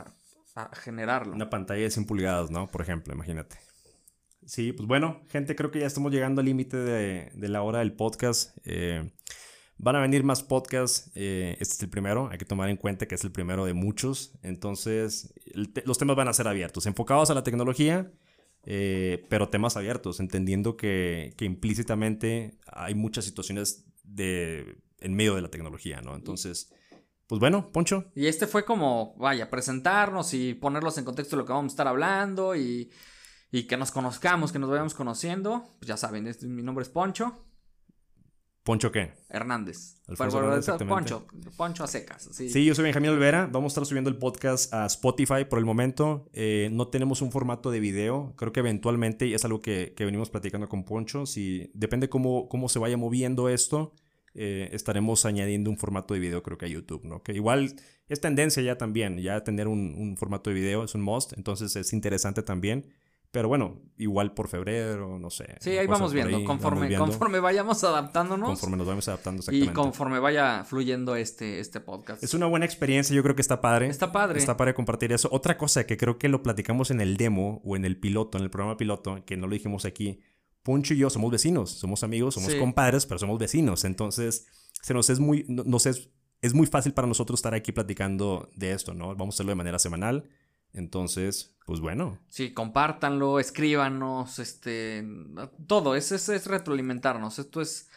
generarlo. Una pantalla de 100 pulgadas, ¿no? Por ejemplo, imagínate. Sí, pues bueno, gente, creo que ya estamos llegando al límite de, de, la hora del podcast. Eh, Van a venir más podcasts. Eh, este es el primero. Hay que tomar en cuenta que es el primero de muchos. Entonces, los temas van a ser abiertos, enfocados a la tecnología, eh, pero temas abiertos, entendiendo que, implícitamente hay muchas situaciones de, en medio de la tecnología, ¿no? Entonces, pues bueno, Poncho. Y este fue como, vaya, presentarnos y ponerlos en contexto de lo que vamos a estar hablando y y que nos conozcamos, que nos vayamos conociendo. Pues ya saben, este, mi nombre es Poncho. ¿Poncho qué? Hernández. Alfonso Hernández. Poncho, Poncho a secas. Sí. Sí, yo soy Benjamín Olvera. Vamos a estar subiendo el podcast a Spotify por el momento. Eh, no tenemos un formato de video. Creo que eventualmente, y es algo que, que venimos platicando con Poncho, si depende cómo, cómo se vaya moviendo esto, eh, estaremos añadiendo un formato de video, creo que a YouTube, ¿no? Que igual es tendencia ya también, ya tener un, un formato de video es un must, entonces es interesante también. Pero bueno, igual por febrero, no sé. Sí, ahí vamos viendo, ahí, conforme, vamos viendo, conforme vayamos adaptándonos conforme nos vamos adaptando y exactamente. conforme vaya fluyendo este, este podcast. Es una buena experiencia, yo creo que está padre. Está padre. Está padre compartir eso. Otra cosa que creo que lo platicamos en el demo o en el piloto, en el programa piloto, que no lo dijimos aquí. Poncho y yo somos vecinos, somos amigos, somos Sí. compadres, pero somos vecinos. Entonces, se nos es muy, no- nos es, es muy fácil para nosotros estar aquí platicando de esto, ¿no? Vamos a hacerlo de manera semanal. Entonces, pues bueno, Sí, compártanlo, escríbanos, este, todo, es, es, es retroalimentarnos, esto es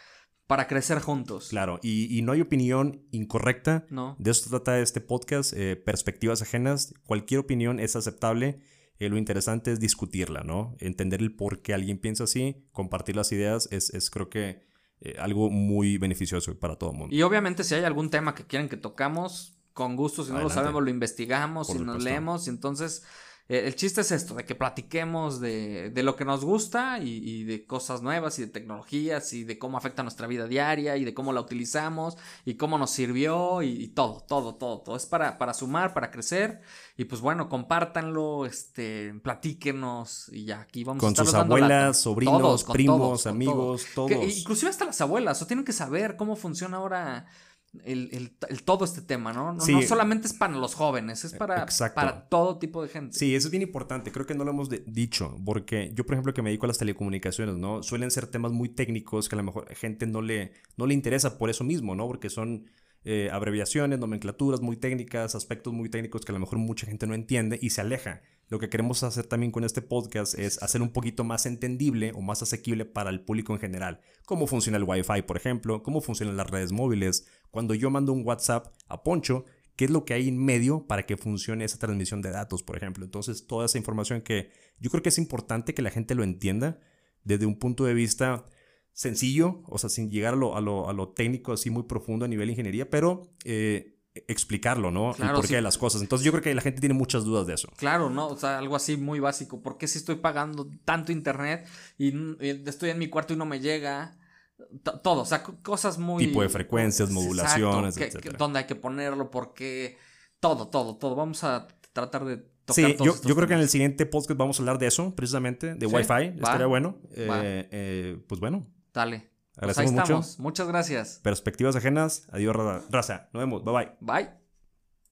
para crecer juntos. claro. Y, y no hay opinión incorrecta. ¿No? De eso trata este podcast, eh, perspectivas ajenas. Cualquier opinión es aceptable. Eh, lo interesante es discutirla, ¿no? Entender el por qué alguien piensa así, compartir las ideas, es, es creo que eh, algo muy beneficioso para todo el mundo. Y obviamente si hay algún tema que quieren que tocamos, con gusto, si no Adelante. lo sabemos, lo investigamos Por y nos leemos. Entonces, eh, el chiste es esto, de que platiquemos de, de lo que nos gusta y, y de cosas nuevas y de tecnologías y de cómo afecta nuestra vida diaria y de cómo la utilizamos y cómo nos sirvió y, y todo, todo, todo, todo. Es para, para sumar, para crecer. Y pues bueno, compártanlo, este, platíquenos y ya, aquí vamos a Con estar sus abuelas, sobrinos, Todos, primos, todos, amigos, todos. que inclusive hasta las abuelas, o tienen que saber cómo funciona ahora el, el- el todo este tema, ¿no? No, Sí. no solamente es para los jóvenes, es para, Exacto. para todo tipo de gente. Sí, eso es bien importante. Creo que no lo hemos dicho, porque yo, por ejemplo, que me dedico a las telecomunicaciones, ¿no? Suelen ser temas muy técnicos que a lo mejor a gente no le, no le interesa por eso mismo, ¿no? Porque son eh, abreviaciones, nomenclaturas muy técnicas, aspectos muy técnicos que a lo mejor mucha gente no entiende y se aleja. Lo que queremos hacer también con este podcast es hacer un poquito más entendible o más asequible para el público en general. Cómo funciona el Wi-Fi, por ejemplo, cómo funcionan las redes móviles. Cuando yo mando un WhatsApp a Poncho, qué es lo que hay en medio para que funcione esa transmisión de datos, por ejemplo. Entonces, toda esa información que yo creo que es importante que la gente lo entienda desde un punto de vista sencillo, o sea, sin llegar a lo, a lo, a lo técnico así muy profundo a nivel de ingeniería, pero eh, explicarlo, ¿no? Claro, sí. de las cosas. Entonces, yo creo que la gente tiene muchas dudas de eso. Claro, ¿no? O sea, algo así muy básico. ¿Por qué si estoy pagando tanto internet y, estoy en mi cuarto y no me llega? T- Todo, o sea, co- cosas muy... Tipo de frecuencias, Exacto, modulaciones, que- etcétera. que- ¿Dónde hay que ponerlo? ¿Por qué? Todo, todo, todo. Vamos a tratar de tocar Sí, yo, yo creo que en el siguiente podcast vamos a hablar de eso, precisamente, de Sí, Wi-Fi. Estaría bueno. Eh, eh, pues bueno, Dale. Pues ahí agradecemos mucho. estamos. Muchas gracias. Perspectivas ajenas. Adiós, ra- raza. Nos vemos. Bye bye. Bye.